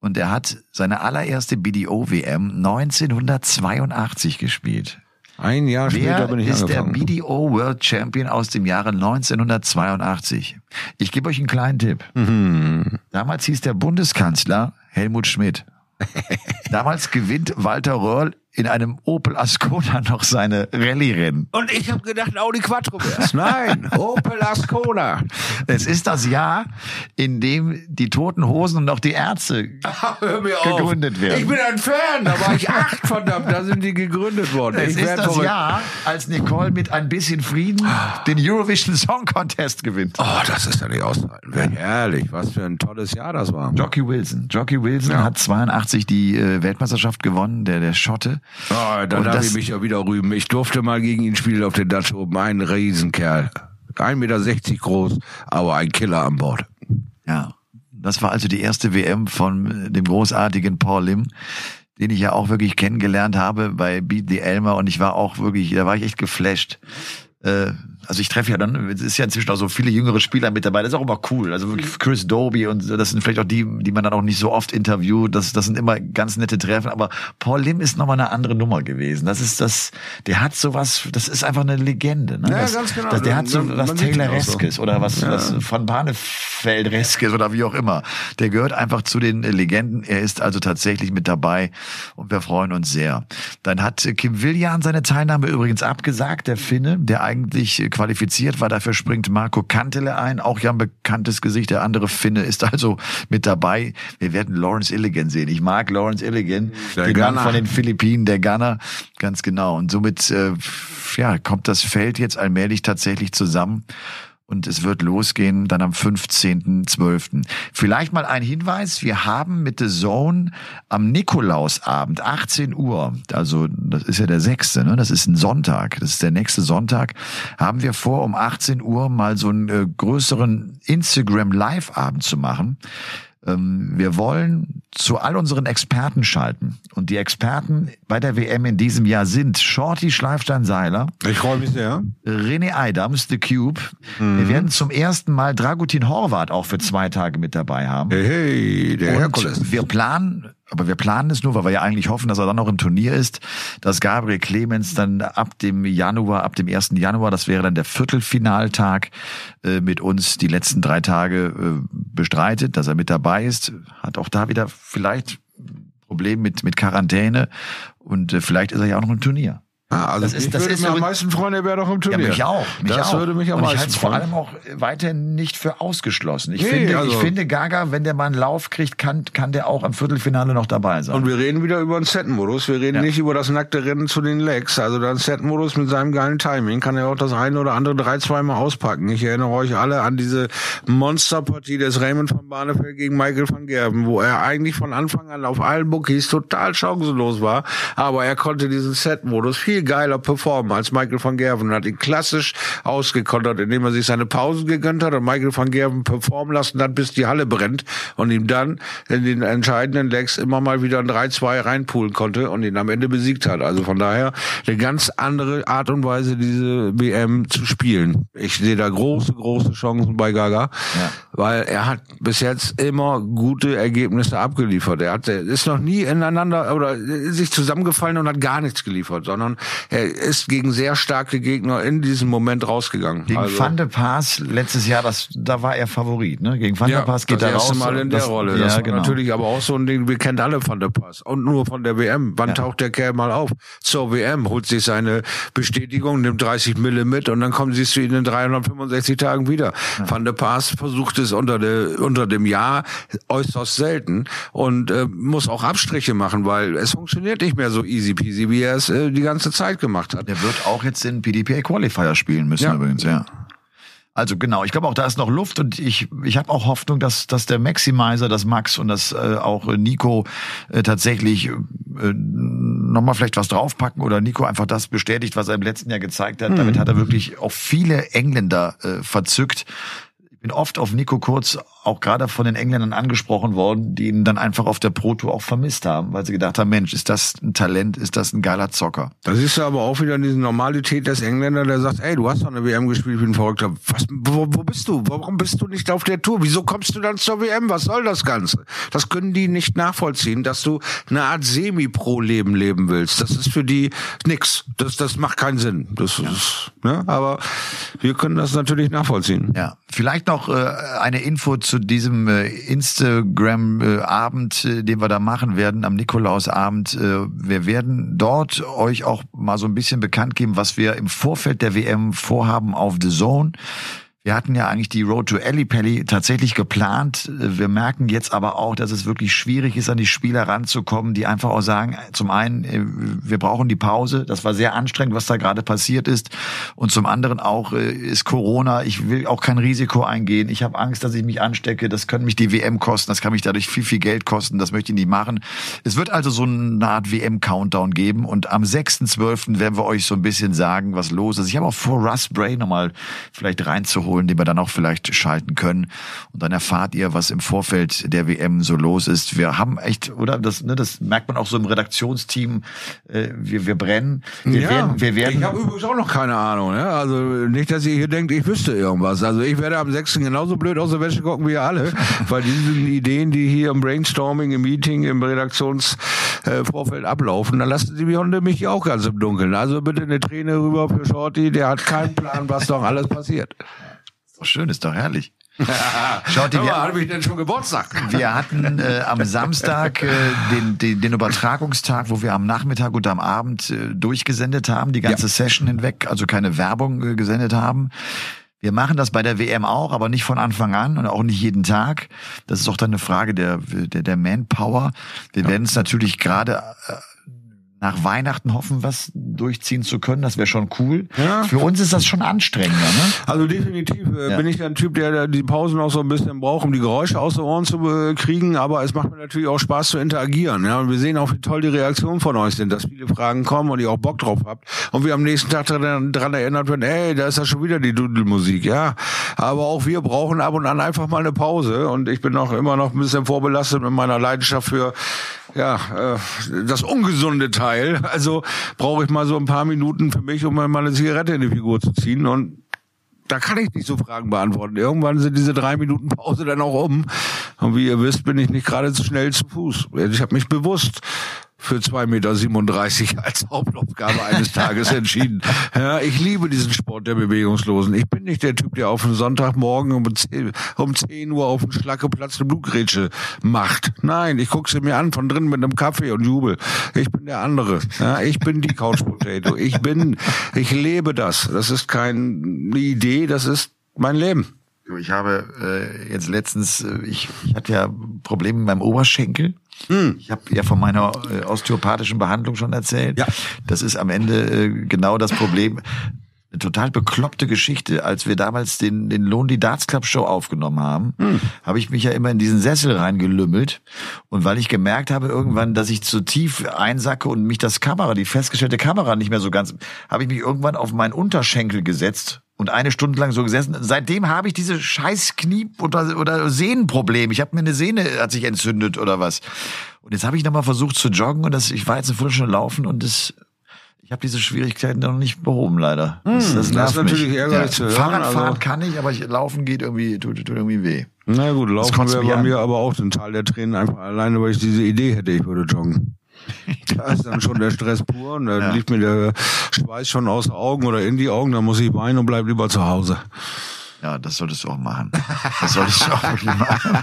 Und er hat seine allererste BDO WM 1982 gespielt. Ein Jahr später Wer bin ich ist angefangen. der BDO World Champion aus dem Jahre 1982? Ich gebe euch einen kleinen Tipp. Mhm. Damals hieß der Bundeskanzler Helmut Schmidt. Damals gewinnt Walter Röhrl in einem Opel Ascona noch seine Rallye-Rennen. Und ich habe gedacht, Audi Quattro wär's. Nein, Opel Ascona. Es ist das Jahr, in dem die Toten Hosen und auch die Ärzte gegründet auf. werden. Ich bin ein Fan, da war ich acht, verdammt, da sind die gegründet worden. Es ich ist das verrückt. Jahr, als Nicole mit ein bisschen Frieden den Eurovision Song Contest gewinnt. Oh, das ist ja nicht auszuhalten. Ja. Herrlich, was für ein tolles Jahr das war. Jockey Wilson. Jockey Wilson ja. hat 82 die äh, Weltmeisterschaft gewonnen, der, der Schotte. Oh, da darf ich mich ja wieder rühmen. Ich durfte mal gegen ihn spielen auf der Dutch Open. Ein Riesenkerl. 1,60 Meter groß, aber ein Killer an Bord. Ja, das war also die erste WM von dem großartigen Paul Lim den ich ja auch wirklich kennengelernt habe bei Beat the Elmer und ich war auch wirklich, da war ich echt geflasht. Äh, also ich treffe ja dann, es ist ja inzwischen auch so viele jüngere Spieler mit dabei, das ist auch immer cool. Also wirklich Chris Doby und das sind vielleicht auch die, die man dann auch nicht so oft interviewt. Das, das sind immer ganz nette Treffen, aber Paul Lim ist nochmal eine andere Nummer gewesen. Das ist das, der hat sowas, das ist einfach eine Legende. Ne? Ja, das, ganz genau. Das, der hat so was Taylor-eskes so. oder was, ja. was von Barnefeld-eskes oder wie auch immer. Der gehört einfach zu den Legenden. Er ist also tatsächlich mit dabei und wir freuen uns sehr. Dann hat Kim Willian seine Teilnahme übrigens abgesagt, der Finne, der eigentlich qualifiziert war. Dafür springt Marco Kantele ein, auch ja ein bekanntes Gesicht. Der andere Finne ist also mit dabei. Wir werden Lawrence Illigan sehen. Ich mag Lawrence Illigan, der den Mann von den Philippinen, der Gunner, ganz genau. Und somit äh, ja, kommt das Feld jetzt allmählich tatsächlich zusammen und es wird losgehen dann am 15.12. Vielleicht mal ein Hinweis, wir haben mit The Zone am Nikolausabend, 18 Uhr, also das ist ja der sechste, ne? das ist ein Sonntag, das ist der nächste Sonntag, haben wir vor, um 18 Uhr mal so einen äh, größeren Instagram-Live-Abend zu machen. Ähm, wir wollen zu all unseren Experten schalten. Und die Experten bei der WM in diesem Jahr sind Shorty Schleifstein-Seiler. Ich freue mich sehr. René Adams, The Cube. Mhm. Wir werden zum ersten Mal Dragutin Horvath auch für zwei Tage mit dabei haben. Hey, hey der Und Herkules. Wir planen aber wir planen es nur, weil wir ja eigentlich hoffen, dass er dann noch im Turnier ist, dass Gabriel Clemens dann ab dem Januar, ab dem 1. Januar, das wäre dann der Viertelfinaltag, äh, mit uns die letzten drei Tage äh, bestreitet, dass er mit dabei ist. Hat auch da wieder vielleicht Problem mit, mit Quarantäne und äh, vielleicht ist er ja auch noch im Turnier. Ah, also das ist, ich das würde ist mir am meisten freuen, er wäre doch im Turnier. Ja, mich auch. Mich das auch. würde mich am Und meisten ich halte es vor allem auch weiterhin nicht für ausgeschlossen. Ich, Nee, finde, also- ich finde, Gaga, wenn der mal einen Lauf kriegt, kann, kann der auch im Viertelfinale noch dabei sein. Und wir reden wieder über einen Set-Modus. Wir reden Ja. nicht über das nackte Rennen zu den Legs. Also der Set-Modus mit seinem geilen Timing kann er auch das eine oder andere drei, zweimal auspacken. Ich erinnere euch alle an diese Monsterpartie des Raymond van Barneveld gegen Michael van Gerben, wo er eigentlich von Anfang an auf allen Bookies total chancenlos war. Aber er konnte diesen Set-Modus viel geiler performen als Michael van Gerven und hat ihn klassisch ausgekontert, indem er sich seine Pausen gegönnt hat und Michael van Gerven performen lassen hat, bis die Halle brennt und ihm dann in den entscheidenden Legs immer mal wieder ein 3-2 reinpoolen konnte und ihn am Ende besiegt hat. Also von daher eine ganz andere Art und Weise, diese WM zu spielen. Ich sehe da große, große Chancen bei Gaga, weil er hat bis jetzt immer gute Ergebnisse abgeliefert. Er hat, ist noch nie ineinander oder sich zusammengefallen und hat gar nichts geliefert, sondern er ist gegen sehr starke Gegner in diesem Moment rausgegangen. Gegen also, Van de Paas letztes Jahr, das, da war er Favorit. Ne? Gegen Van ja, der Paas geht das er erste raus. Mal in der das, Rolle. Ja, das war genau. natürlich aber auch so ein Ding, wir kennen alle Van der Paas. Und nur von der WM. Wann taucht der Kerl mal auf? Zur WM, holt sich seine Bestätigung, nimmt 30 Mille mit und dann kommen siehst du ihn in 365 Tagen wieder. Van der Paas versucht es unter, der, unter dem Jahr äußerst selten und äh, muss auch Abstriche machen, weil es funktioniert nicht mehr so easy peasy, wie er es äh, die ganze Zeit gemacht hat. Der wird auch jetzt den PDPA Qualifier spielen müssen Ja. übrigens, ja. Also genau, ich glaube auch da ist noch Luft und ich ich habe auch Hoffnung, dass dass der Maximizer, das Max und das äh, auch Nico äh, tatsächlich äh, nochmal vielleicht was draufpacken oder Nico einfach das bestätigt, was er im letzten Jahr gezeigt hat. Damit hat er wirklich auch viele Engländer äh, verzückt. Ich bin oft auf Nico Kurz auch gerade von den Engländern angesprochen worden, die ihn dann einfach auf der Pro Tour auch vermisst haben, weil sie gedacht haben, Mensch, ist das ein Talent, ist das ein geiler Zocker. Da siehst du aber auch wieder diese Normalität des Engländer, der sagt, ey, du hast doch eine WM gespielt wie ein Verrückter. Was, wo, wo bist du? Warum bist du nicht auf der Tour? Wieso kommst du dann zur WM? Was soll das Ganze? Das können die nicht nachvollziehen, dass du eine Art Semi-Pro-Leben leben willst. Das ist für die nix. Das, das macht keinen Sinn. Das ist, ne? Aber wir können das natürlich nachvollziehen. Ja, vielleicht noch äh, eine Info zu diesem äh, Instagram-Abend, äh, den wir da machen werden, am Nikolausabend. Äh, wir werden dort euch auch mal so ein bisschen bekannt geben, was wir im Vorfeld der WM vorhaben auf The Zone. Wir hatten ja eigentlich die Road to Ellipelli tatsächlich geplant. Wir merken jetzt aber auch, dass es wirklich schwierig ist, an die Spieler ranzukommen, die einfach auch sagen, zum einen, äh, wir brauchen die Pause. Das war sehr anstrengend, was da gerade passiert ist. Und zum anderen auch äh, ist Corona. Ich will auch kein Risiko eingehen. Ich habe Angst, dass ich mich anstecke. Das könnte mich die WM kosten. Das kann mich dadurch viel, viel Geld kosten. Das möchte ich nicht machen. Es wird also so eine Art WM-Countdown geben. Und am 6.12. werden wir euch so ein bisschen sagen, was los ist. Ich habe auch vor, Russ Bray nochmal vielleicht reinzuholen, den wir dann auch vielleicht schalten können. Und dann erfahrt ihr, was im Vorfeld der WM so los ist. Wir haben echt, oder? Das, ne, das merkt man auch so im Redaktionsteam. Äh, wir, wir brennen. Wir werden, wir werden. ich habe übrigens auch noch keine Ahnung. Ne? Also nicht, dass ihr hier denkt, ich wüsste irgendwas. Also ich werde am 6. genauso blöd aus der Wäsche gucken wie ihr alle, weil diese Ideen, die hier im Brainstorming, im Meeting, im Redaktionsvorfeld ablaufen, dann lassen sie mich mich auch ganz im Dunkeln. Also bitte eine Träne rüber für Shorty, der hat keinen Plan, was doch alles passiert. Doch schön, ist doch herrlich. Schaut mal, wir, habe ich denn schon Geburtstag? wir hatten äh, am Samstag äh, den, den, den Übertragungstag, wo wir am Nachmittag und am Abend äh, durchgesendet haben, die ganze Session hinweg, also keine Werbung äh, gesendet haben. Wir machen das bei der WM auch, aber nicht von Anfang an und auch nicht jeden Tag. Das ist auch dann eine Frage der, der, der Manpower. Wir werden es natürlich gerade äh, nach Weihnachten hoffen, was durchziehen zu können. Das wäre schon cool. Ja. Für uns ist das schon anstrengender, ne? Also definitiv äh, Ja. bin ich ein Typ, der, der die Pausen auch so ein bisschen braucht, um die Geräusche aus den Ohren zu äh, kriegen. Aber es macht mir natürlich auch Spaß zu interagieren. Ja, und wir sehen auch, wie toll die Reaktionen von euch sind, dass viele Fragen kommen und ihr auch Bock drauf habt. Und wir am nächsten Tag dran, dran erinnert werden, ey, da ist ja schon wieder die Dudelmusik. Ja, aber auch wir brauchen ab und an einfach mal eine Pause. Und ich bin noch immer noch ein bisschen vorbelastet mit meiner Leidenschaft für ja, äh, das ungesunde Teil. Also brauche ich mal so ein paar Minuten für mich, um mal eine Zigarette in die Figur zu ziehen. Und da kann ich nicht so Fragen beantworten. Irgendwann sind diese drei Minuten Pause dann auch um. Und wie ihr wisst, bin ich nicht gerade zu schnell zu Fuß. Ich habe mich bewusst für 2,37 Meter als Hauptaufgabe eines Tages entschieden. Ja, ich liebe diesen Sport der Bewegungslosen. Ich bin nicht der Typ, der auf einen Sonntagmorgen um 10, um 10 Uhr auf den Schlackeplatz eine Blutgrätsche macht. Nein, ich gucke sie mir an von drinnen mit einem Kaffee und jubel. Ich bin der andere. Ja, ich bin die Couch Potato. Ich bin, ich lebe das. Das ist keine Idee, das ist mein Leben. Ich habe äh, jetzt letztens, äh, ich, ich hatte ja Probleme mit meinem Oberschenkel. Ich habe ja von meiner äh, osteopathischen Behandlung schon erzählt. Ja. Das ist am Ende äh, genau das Problem. Eine total bekloppte Geschichte. Als wir damals den, den Lonely Darts Club Show aufgenommen haben, habe ich mich ja immer in diesen Sessel reingelümmelt. Und weil ich gemerkt habe irgendwann, dass ich zu tief einsacke und mich das Kamera, die festgestellte Kamera nicht mehr so ganz, habe ich mich irgendwann auf meinen Unterschenkel gesetzt und eine Stunde lang so gesessen. Seitdem habe ich diese scheiß Knie- oder, oder Sehnenproblem. Ich habe mir eine Sehne, hat sich entzündet oder was. Und jetzt habe ich nochmal versucht zu joggen und das, ich war jetzt eine Viertelstunde laufen und das, ich habe diese Schwierigkeiten noch nicht behoben, leider. Das, das ist nervt natürlich mich. ärgerlich hören, Fahrradfahren also- kann ich, aber ich, laufen geht irgendwie, tut, tut irgendwie weh. Na gut, laufen wäre bei an. mir aber auch den Teil der Tränen einfach alleine, weil ich diese Idee hätte, ich würde joggen. da ist dann schon der Stress pur und dann ja. liegt mir der Schweiß schon aus den Augen oder in die Augen, dann muss ich weinen und bleib lieber zu Hause. Ja, das solltest du auch machen. Das solltest du auch wirklich machen.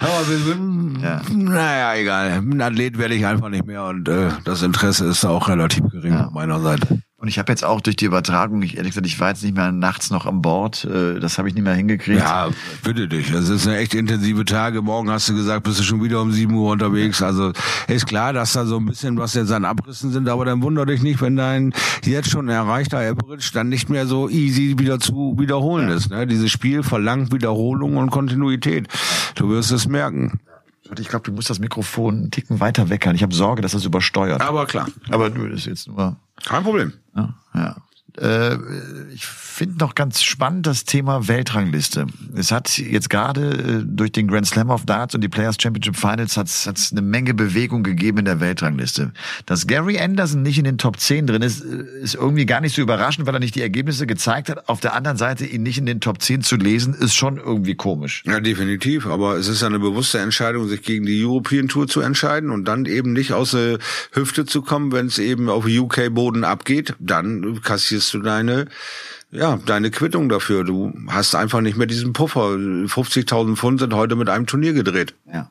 Aber wir sind, ja. naja, egal. Ein Athlet werde ich einfach nicht mehr und äh, das Interesse ist auch relativ gering ja. auf meiner Seite. Und ich habe jetzt auch durch die Übertragung, ich ehrlich gesagt, ich war jetzt nicht mehr nachts noch an Bord. Äh, das habe ich nicht mehr hingekriegt. Ja, bitte dich. Das ist eine echt intensive Tage. Morgen hast du gesagt, bist du schon wieder um sieben Uhr unterwegs. Also ist klar, dass da so ein bisschen was jetzt an Abrissen sind, aber dann wundere dich nicht, wenn dein jetzt schon erreichter Average dann nicht mehr so easy wieder zu wiederholen ist. Ne? Dieses Spiel verlangt Wiederholung und Kontinuität. Du wirst es merken. Ich glaube, du musst das Mikrofon einen Ticken weiter weckern. Ich habe Sorge, dass das übersteuert. Aber klar. Aber du, das ist jetzt nur. Kein Problem. Ja, ja äh, ich finde noch ganz spannend das Thema Weltrangliste. Es hat jetzt gerade äh, durch den Grand Slam of Darts und die Players Championship Finals hat es eine Menge Bewegung gegeben in der Weltrangliste. Dass Gary Anderson nicht in den Top 10 drin ist, äh, ist irgendwie gar nicht so überraschend, weil er nicht die Ergebnisse gezeigt hat. Auf der anderen Seite, ihn nicht in den Top 10 zu lesen, ist schon irgendwie komisch. Ja, definitiv. Aber es ist eine bewusste Entscheidung, sich gegen die European Tour zu entscheiden und dann eben nicht aus der Hüfte zu kommen, wenn es eben auf UK-Boden abgeht. Dann kassierst kriegst du deine ja, deine Quittung dafür. Du hast einfach nicht mehr diesen Puffer. 50.000 Pfund sind heute mit einem Turnier gedreht. Ja.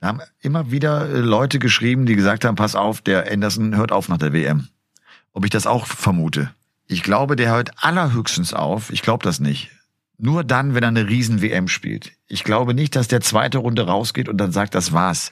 Da haben immer wieder äh, Leute geschrieben, die gesagt haben, pass auf, der Anderson hört auf nach der WM. Ob ich das auch vermute. Ich glaube, der hört allerhöchstens auf. Ich glaube das nicht. Nur dann, wenn er eine riesen WM spielt. Ich glaube nicht, dass der zweite Runde rausgeht und dann sagt, das war's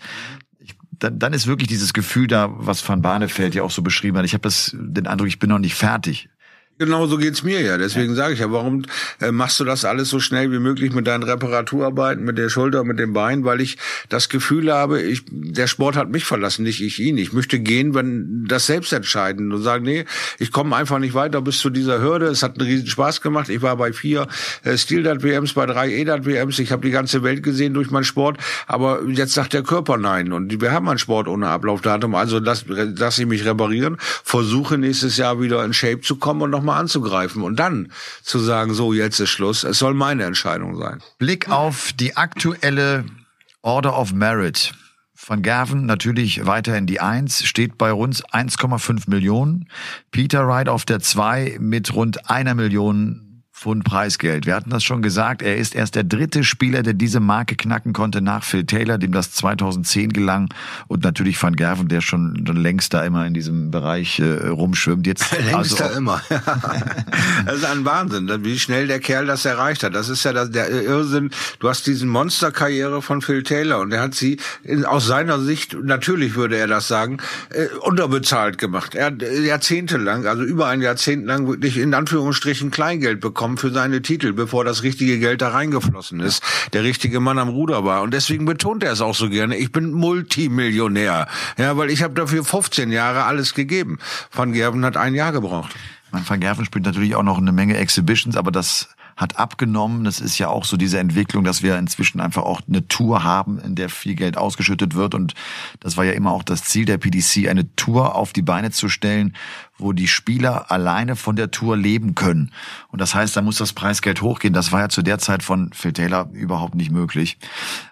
dann, dann ist wirklich dieses Gefühl da, was Van Barneveld ja auch so beschrieben hat. Ich habe den Eindruck, ich bin noch nicht fertig. Genau so geht's mir ja. Deswegen ja. sage ich ja, warum äh, machst du das alles so schnell wie möglich mit deinen Reparaturarbeiten, mit der Schulter, mit dem Bein? Weil ich das Gefühl habe, ich, der Sport hat mich verlassen, nicht ich ihn. Ich möchte gehen, wenn das selbst entscheiden und sagen, nee, ich komme einfach nicht weiter bis zu dieser Hürde. Es hat einen riesen Spaß gemacht. Ich war bei vier äh, Steel-Dat-WMs, bei drei E-Dat-WMs. Ich habe die ganze Welt gesehen durch meinen Sport. Aber jetzt sagt der Körper nein. Und wir haben einen Sport ohne Ablaufdatum. Also lass, lass ich mich reparieren, versuche nächstes Jahr wieder in Shape zu kommen und noch nochmal anzugreifen und dann zu sagen, so, jetzt ist Schluss. Es soll meine Entscheidung sein. Blick auf die aktuelle Order of Merit. Van Gerven natürlich weiter in die Eins, steht bei rund 1,5 Millionen. Peter Wright auf der Zwei mit rund einer Million Pfund Preisgeld. Wir hatten das schon gesagt, er ist erst der dritte Spieler, der diese Marke knacken konnte nach Phil Taylor, dem das 2010 gelang und natürlich Van Gerven, der schon, schon längst da immer in diesem Bereich äh, rumschwimmt. Jetzt längst also da immer. das ist ein Wahnsinn, wie schnell der Kerl das erreicht hat. Das ist ja das, der Irrsinn. Du hast diesen Monsterkarriere von Phil Taylor und er hat sie in, aus seiner Sicht, natürlich würde er das sagen, äh, unterbezahlt gemacht. Er hat jahrzehntelang, also über ein Jahrzehnt lang wirklich in Anführungsstrichen Kleingeld bekommen bekommen für seine Titel, bevor das richtige Geld da reingeflossen ist, der richtige Mann am Ruder war. Und deswegen betont er es auch so gerne, ich bin Multimillionär. Ja, weil ich habe dafür 15 Jahre alles gegeben. Van Gerven hat ein Jahr gebraucht. Van Gerven spielt natürlich auch noch eine Menge Exhibitions, aber das hat abgenommen. Das ist ja auch so diese Entwicklung, dass wir inzwischen einfach auch eine Tour haben, in der viel Geld ausgeschüttet wird. Und das war ja immer auch das Ziel der PDC, eine Tour auf die Beine zu stellen, wo die Spieler alleine von der Tour leben können. Und das heißt, da muss das Preisgeld hochgehen. Das war ja zu der Zeit von Phil Taylor überhaupt nicht möglich.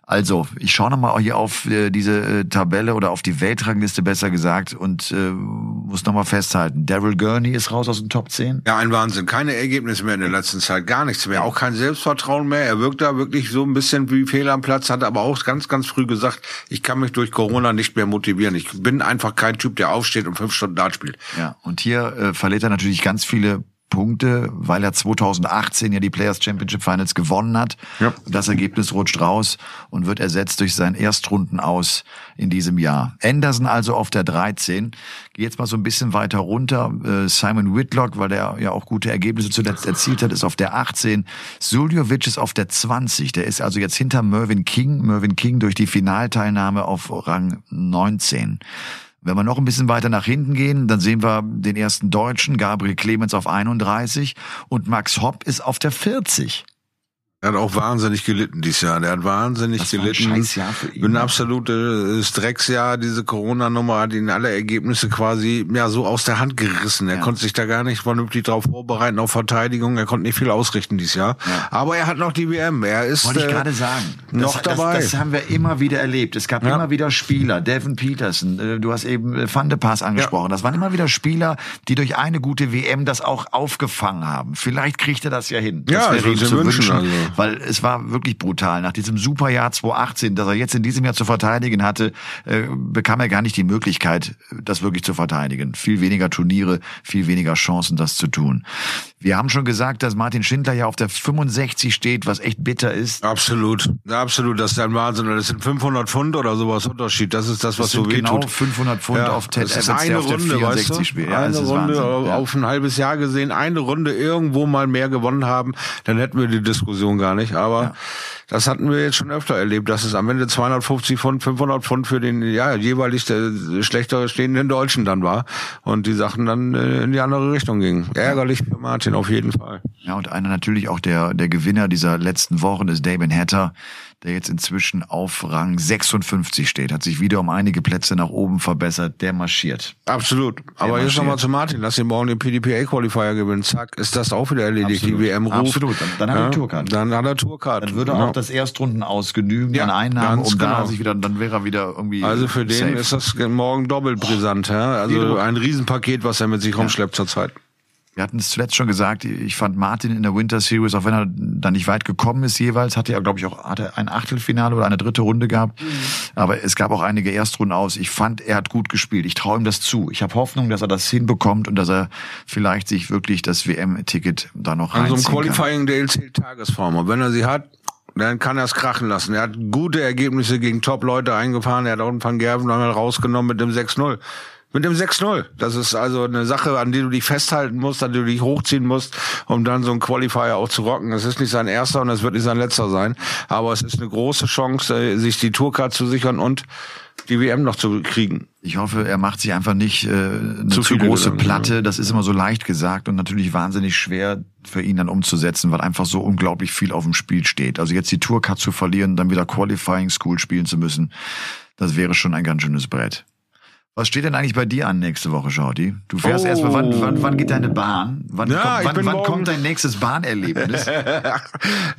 Also, ich schaue nochmal hier auf äh, diese äh, Tabelle oder auf die Weltrangliste besser gesagt und äh, muss nochmal festhalten. Daryl Gurney ist raus aus dem Top 10. Ja, ein Wahnsinn. Keine Ergebnisse mehr in der letzten Zeit. Gar nichts mehr. Auch kein Selbstvertrauen mehr. Er wirkt da wirklich so ein bisschen wie Fehler am Platz, hat aber auch ganz, ganz früh gesagt, ich kann mich durch Corona nicht mehr motivieren. Ich bin einfach kein Typ, der aufsteht und fünf Stunden Dart spielt. Ja, und hier äh, verliert er natürlich ganz viele Punkte, weil er 2018 ja die Players Championship Finals gewonnen hat. Ja. Das Ergebnis rutscht raus und wird ersetzt durch seinen Erstrunden aus in diesem Jahr. Anderson also auf der 13. Geh jetzt mal so ein bisschen weiter runter. Äh, Simon Whitlock, weil der ja auch gute Ergebnisse zuletzt erzielt hat, ist auf der 18. Suljovic ist auf der 20. Der ist also jetzt hinter Mervyn King. Mervyn King durch die Finalteilnahme auf Rang 19. Wenn wir noch ein bisschen weiter nach hinten gehen, dann sehen wir den ersten Deutschen, Gabriel Clemens auf 31 und Max Hopp ist auf der 40. Er hat auch wahnsinnig gelitten dieses Jahr. Der hat wahnsinnig Das war ein gelitten. Scheißjahr für ihn, Ein ne? absolutes Drecksjahr. Diese Corona-Nummer hat ihn alle Ergebnisse quasi ja so aus der Hand gerissen. Er Ja. konnte sich da gar nicht vernünftig drauf vorbereiten auf Verteidigung. Er konnte nicht viel ausrichten dieses Jahr. Ja. Aber er hat noch die WM. Er ist Wollte ich äh, gerade sagen. noch das, dabei. Das, das haben wir immer wieder erlebt. Es gab Ja. immer wieder Spieler, Devin Peterson, äh, du hast eben äh, Van de Pass angesprochen. Das waren immer wieder Spieler, die durch eine gute WM das auch aufgefangen haben. Vielleicht kriegt er das ja hin. Das Ja, wäre ihm würd's zu wünschen, wünschen, also. Weil es war wirklich brutal. Nach diesem Superjahr 2018, das er jetzt in diesem Jahr zu verteidigen hatte, äh, bekam er gar nicht die Möglichkeit, das wirklich zu verteidigen. Viel weniger Turniere, viel weniger Chancen, das zu tun. Wir haben schon gesagt, dass Martin Schindler ja auf der 65 steht, was echt bitter ist. Absolut, Ja, absolut. Das ist ein Wahnsinn. Das sind 500 Pfund oder sowas Unterschied. Das ist das, was Das so sind weh genau tut. 500 Pfund auf Ted Evans, der eine auf der Runde, 64 weißt du? spielt. Ja, eine Runde Wahnsinn, ja. auf ein halbes Jahr gesehen, eine Runde irgendwo mal mehr gewonnen haben, dann hätten wir die Diskussion gar nicht. Aber das hatten wir jetzt schon öfter erlebt, dass es am Ende 250 Pfund, 500 Pfund für den ja jeweilig der schlechter stehenden Deutschen dann war und die Sachen dann äh, in die andere Richtung gingen. Ärgerlich für Martin auf jeden Fall. Ja, und einer natürlich auch der, der Gewinner dieser letzten Wochen ist Damon Hatter, der jetzt inzwischen auf Rang 56 steht, hat sich wieder um einige Plätze nach oben verbessert, der marschiert. Absolut. Aber marschiert. jetzt nochmal zu Martin. Lass ihn morgen den PDPA-Qualifier gewinnen. Zack, ist das auch wieder erledigt. Absolut. Die WM ruft. Absolut. Dann- dann hat er die Tourcard. Dann hat er Tourcard. Dann würde Ja. Das Erstrunden aus genügen Ja, an Einnahmen, um da genau. sich wieder, dann wäre er wieder irgendwie. Also für den safe. ist das morgen doppelt brisant. Ja? Also ein Riesenpaket, was er mit sich rumschleppt zurzeit. Wir hatten es zuletzt schon gesagt, ich fand Martin in der Winter Series, auch wenn er da nicht weit gekommen ist jeweils, hatte er, glaube ich, auch hatte ein Achtelfinale oder eine dritte Runde gehabt. Aber es gab auch einige Erstrunden aus. Ich fand, er hat gut gespielt. Ich traue ihm das zu. Ich habe Hoffnung, dass er das hinbekommt und dass er vielleicht sich wirklich das WM-Ticket da noch An so einem reinziehen kann. Qualifying Day zählt Tagesform. Und wenn er sie hat, dann kann er es krachen lassen. Er hat gute Ergebnisse gegen Top-Leute eingefahren. Er hat auch einen Van Gerven einmal rausgenommen mit dem 6-0. Mit dem 6-0. Das ist also eine Sache, an die du dich festhalten musst, an die du dich hochziehen musst, um dann so einen Qualifier auch zu rocken. Das ist nicht sein erster und es wird nicht sein letzter sein. Aber es ist eine große Chance, äh, sich die Tourcard zu sichern und die WM noch zu kriegen. Ich hoffe, er macht sich einfach nicht äh, eine Zu zu, große Gedanken, Platte. Das ist immer so leicht gesagt und natürlich wahnsinnig schwer für ihn dann umzusetzen, weil einfach so unglaublich viel auf dem Spiel steht. Also jetzt die Tourcard zu verlieren, dann wieder Qualifying School spielen zu müssen, das wäre schon ein ganz schönes Brett. Was steht denn eigentlich bei dir an nächste Woche, Shorty? Du fährst Oh. erstmal, wann, wann, wann geht deine Bahn? Wann, Ja, kommt, wann, wann kommt dein nächstes Bahnerlebnis?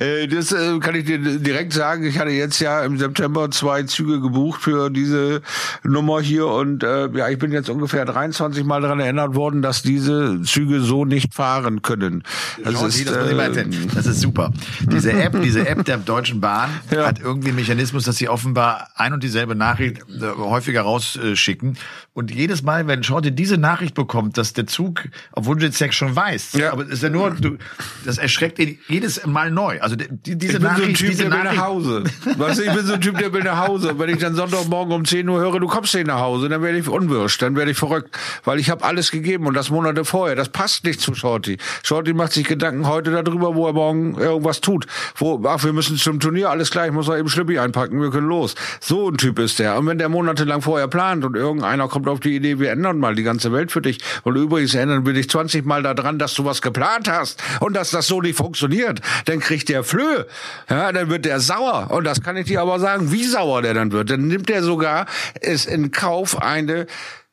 Äh, das äh, kann ich dir direkt sagen. Ich hatte jetzt ja im September zwei Züge gebucht für diese Nummer hier und äh, ja, ich bin jetzt ungefähr 23 Mal daran erinnert worden, dass diese Züge so nicht fahren können. Das Shorty, ist, das, äh, das ist super. Diese App, diese App der Deutschen Bahn Ja. hat irgendwie einen Mechanismus, dass sie offenbar ein und dieselbe Nachricht äh, häufiger rausschicken. Und jedes Mal, wenn Shorty diese Nachricht bekommt, dass der Zug, obwohl du jetzt ja schon weißt, Ja. aber es ist ja nur, du, das erschreckt ihn jedes Mal neu. Also die, diese ich bin so ein Nachricht, Typ, diese der will nach Nachricht, Hause. Weißt du, ich bin so ein Typ, der will nach Hause. Und wenn ich dann Sonntagmorgen um 10 Uhr höre, du kommst nicht nach Hause, dann werde ich unwirsch, dann werde ich verrückt. Weil ich habe alles gegeben und das Monate vorher. Das passt nicht zu Shorty. Shorty macht sich Gedanken heute darüber, wo er morgen irgendwas tut. Wo, ach, wir müssen zum Turnier, alles klar, ich muss noch eben Schlüppi einpacken, wir können los. So ein Typ ist der. Und wenn der monatelang vorher plant und irgendeiner kommt auf die Idee, wir ändern mal die ganze Welt für dich. Und übrigens erinnern wir dich 20 Mal daran, dass du was geplant hast und dass das so nicht funktioniert. Dann kriegt der Flöhe. Ja, dann wird der sauer. Und das kann ich dir aber sagen, wie sauer der dann wird. Dann nimmt er sogar es in Kauf, eine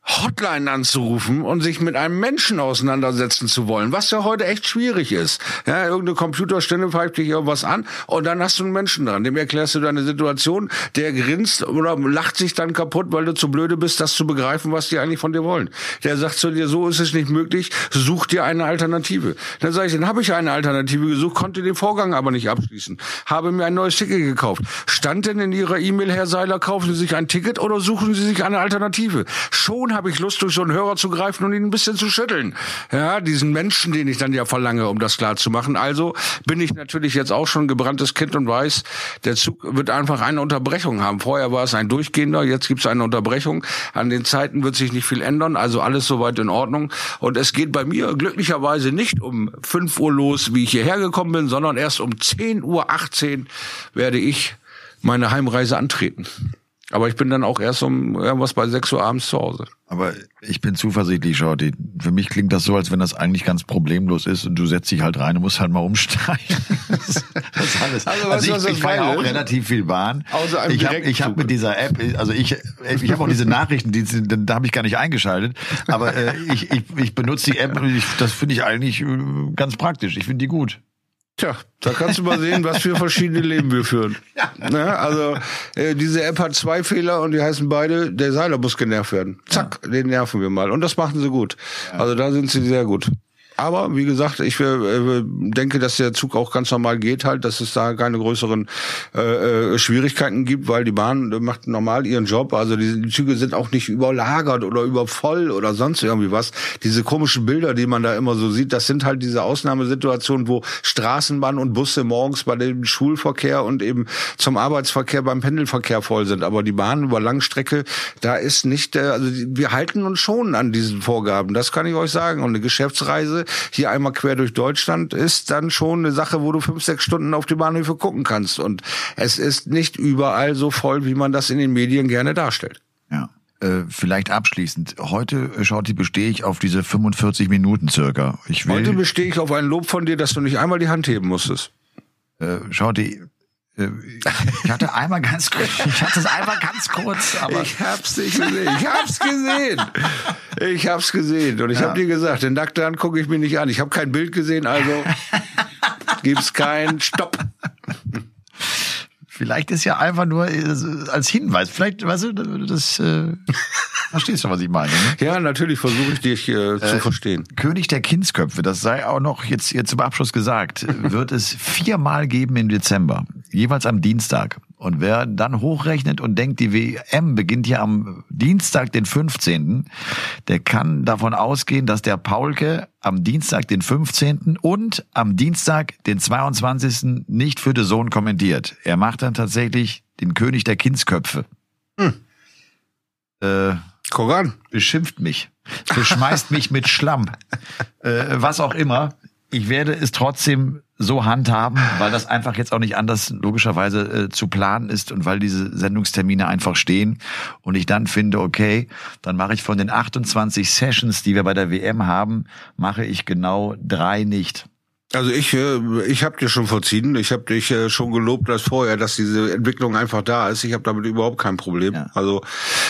Hotline anzurufen und sich mit einem Menschen auseinandersetzen zu wollen, was ja heute echt schwierig ist. Ja, irgendeine Computerstimme pfeift dich irgendwas an und dann hast du einen Menschen dran, dem erklärst du deine Situation, der grinst oder lacht sich dann kaputt, weil du zu blöde bist, das zu begreifen, was die eigentlich von dir wollen. Der sagt zu dir, so ist es nicht möglich, such dir eine Alternative. Dann sage ich, dann habe ich eine Alternative gesucht, konnte den Vorgang aber nicht abschließen, habe mir ein neues Ticket gekauft. Stand denn in Ihrer E-Mail, Herr Seiler, kaufen Sie sich ein Ticket oder suchen Sie sich eine Alternative? Schon habe ich Lust, durch so einen Hörer zu greifen und ihn ein bisschen zu schütteln. Ja, diesen Menschen, den ich dann ja verlange, um das klar zu machen. Also bin ich natürlich jetzt auch schon gebranntes Kind und weiß, der Zug wird einfach eine Unterbrechung haben. Vorher war es ein durchgehender, jetzt gibt es eine Unterbrechung. An den Zeiten wird sich nicht viel ändern, also alles soweit in Ordnung. Und es geht bei mir glücklicherweise nicht um 5 Uhr los, wie ich hierher gekommen bin, sondern erst um 10.18 Uhr werde ich meine Heimreise antreten. Aber ich bin dann auch erst um irgendwas bei 6 Uhr abends zu Hause. Aber ich bin zuversichtlich, Shorty. Für mich klingt das so, als wenn das eigentlich ganz problemlos ist und du setzt dich halt rein und musst halt mal umsteigen. das, das alles. Also, also ich, ich fahre ja auch relativ viel Bahn. Außer einem ich habe ich hab mit dieser App, also ich, ich habe auch diese Nachrichtendienste, da habe ich gar nicht eingeschaltet. Aber äh, ich, ich, ich benutze die App und ich, das finde ich eigentlich äh, ganz praktisch. Ich finde die gut. Tja, da kannst du mal sehen, was für verschiedene Leben wir führen. Ja. Ne? Also äh, diese App hat zwei Fehler und die heißen beide, der Seiler muss genervt werden. Zack, ja. den nerven wir mal. Und das machen sie gut. Ja. Also da sind sie sehr gut. Aber wie gesagt, ich äh, denke, dass der Zug auch ganz normal geht halt, dass es da keine größeren äh, äh Schwierigkeiten gibt, weil die Bahn macht normal ihren Job. Also die, Züge sind auch nicht überlagert oder übervoll oder sonst irgendwie was. Diese komischen Bilder, die man da immer so sieht, das sind halt diese Ausnahmesituationen, wo Straßenbahn und Busse morgens bei dem Schulverkehr und eben zum Arbeitsverkehr beim Pendelverkehr voll sind. Aber die Bahn über Langstrecke, da ist nicht, äh, also wir halten uns schon an diesen Vorgaben. Das kann ich euch sagen. Und eine Geschäftsreise hier einmal quer durch Deutschland ist dann schon eine Sache, wo du fünf, sechs Stunden auf die Bahnhöfe gucken kannst. Und es ist nicht überall so voll, wie man das in den Medien gerne darstellt. Ja. Äh, vielleicht abschließend. Heute, äh, Schauti, bestehe ich auf diese 45 Minuten circa. Ich will, Heute bestehe ich auf ein Lob von dir, dass du nicht einmal die Hand heben musstest. Äh, äh, ich hatte einmal ganz kurz, ich hatte es einmal ganz kurz, aber. Ich hab's nicht gesehen. Ich hab's gesehen. Ich hab's gesehen. Und ich ja. habe dir gesagt, den nackten Hand gucke ich mir nicht an. Ich habe kein Bild gesehen, also gibt's kein Stopp. Vielleicht ist ja einfach nur äh, als Hinweis. Vielleicht, weißt du, das äh, verstehst du, was ich meine. Ne? Ja, natürlich versuche ich dich äh, zu äh, verstehen. König der Kindsköpfe, das sei auch noch jetzt hier zum Abschluss gesagt, wird es viermal geben im Dezember, jeweils am Dienstag. Und wer dann hochrechnet und denkt, die WM beginnt ja am Dienstag, den 15., der kann davon ausgehen, dass der Paulke am Dienstag, den 15. und am Dienstag, den 22. nicht für den Sohn kommentiert. Er macht dann tatsächlich den König der Kindsköpfe. Hm. Äh, Guck an. Beschimpft mich. Beschmeißt mich mit Schlamm. Äh, was auch immer. Ich werde es trotzdem so handhaben, weil das einfach jetzt auch nicht anders logischerweise äh, zu planen ist und weil diese Sendungstermine einfach stehen und ich dann finde, okay, dann mache ich von den 28 Sessions, die wir bei der WM haben, mache ich genau drei nicht. Also ich, äh, ich habe dir schon verziehen. Ich habe dich äh, schon gelobt, dass vorher, dass diese Entwicklung einfach da ist. Ich habe damit überhaupt kein Problem. Ja. Also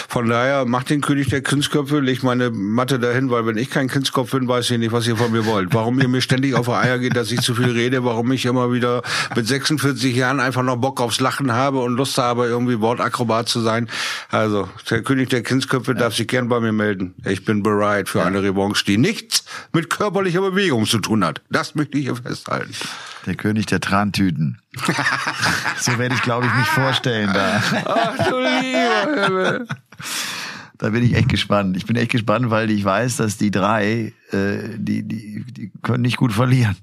von daher macht den König der Kindsköpfe, leg meine Matte dahin, weil wenn ich kein Kindskopf bin, weiß ich nicht, was ihr von mir wollt. Warum ihr mir ständig auf die Eier geht, dass ich zu viel rede, warum ich immer wieder mit 46 Jahren einfach noch Bock aufs Lachen habe und Lust habe, irgendwie Wortakrobat zu sein. Also der König der Kindsköpfe ja. darf sich gern bei mir melden. Ich bin bereit für ja. eine Revanche, die nichts mit körperlicher Bewegung zu tun hat. Das möchte ich hier festhalten. Der König der Trantüten. so werde ich, glaube ich, mich vorstellen da. Ach du lieber Himmel. Da bin ich echt gespannt. Ich bin echt gespannt, weil ich weiß, dass die drei, äh, die, die, die können nicht gut verlieren.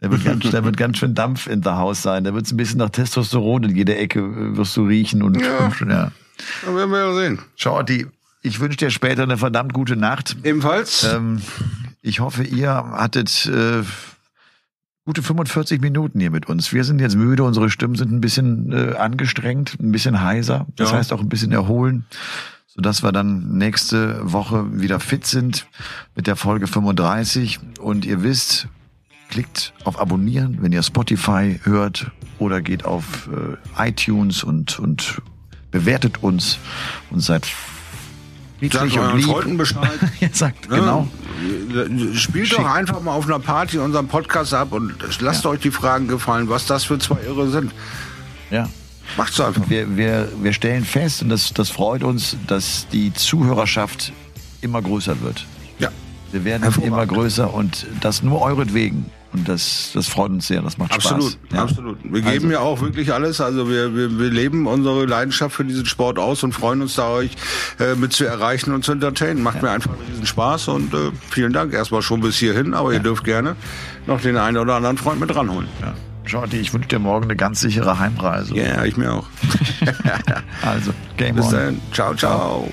Da wird, ganz, da wird ganz schön Dampf in der Haus sein. Da wird es ein bisschen nach Testosteron in jeder Ecke äh, wirst du riechen und ja. und ja. Da werden wir ja sehen. Schau, die, ich wünsche dir später eine verdammt gute Nacht. Ebenfalls. Ähm, ich hoffe, ihr hattet äh, gute 45 Minuten hier mit uns. Wir sind jetzt müde, unsere Stimmen sind ein bisschen äh, angestrengt, ein bisschen heiser. Das ja. heißt auch ein bisschen erholen, sodass wir dann nächste Woche wieder fit sind mit der Folge 35. Und ihr wisst, klickt auf Abonnieren, wenn ihr Spotify hört oder geht auf äh, iTunes und, und bewertet uns und seid Sagt euren Freunden Bescheid. ja, sagt, ne? genau. Spielt Schick. doch einfach mal auf einer Party unseren Podcast ab und lasst ja. euch die Fragen gefallen, was das für zwei Irre sind. Ja. Macht's einfach. Wir, wir, wir stellen fest, und das, das freut uns, dass die Zuhörerschaft immer größer wird. Ja. Wir werden immer größer und das nur euretwegen. Und das, das freut uns sehr, das macht absolut, Spaß. Ja. Absolut, Wir geben also. ja auch wirklich alles. Also wir, wir, wir leben unsere Leidenschaft für diesen Sport aus und freuen uns da euch äh, mit zu erreichen und zu entertainen. Macht ja. mir einfach riesen Spaß und äh, vielen Dank erstmal schon bis hierhin, aber ja. ihr dürft gerne noch den einen oder anderen Freund mit ranholen. Ja. Jordi, ich wünsche dir morgen eine ganz sichere Heimreise. Ja, yeah, ich mir auch. also, Game Bis on. dann. ciao. ciao. ciao.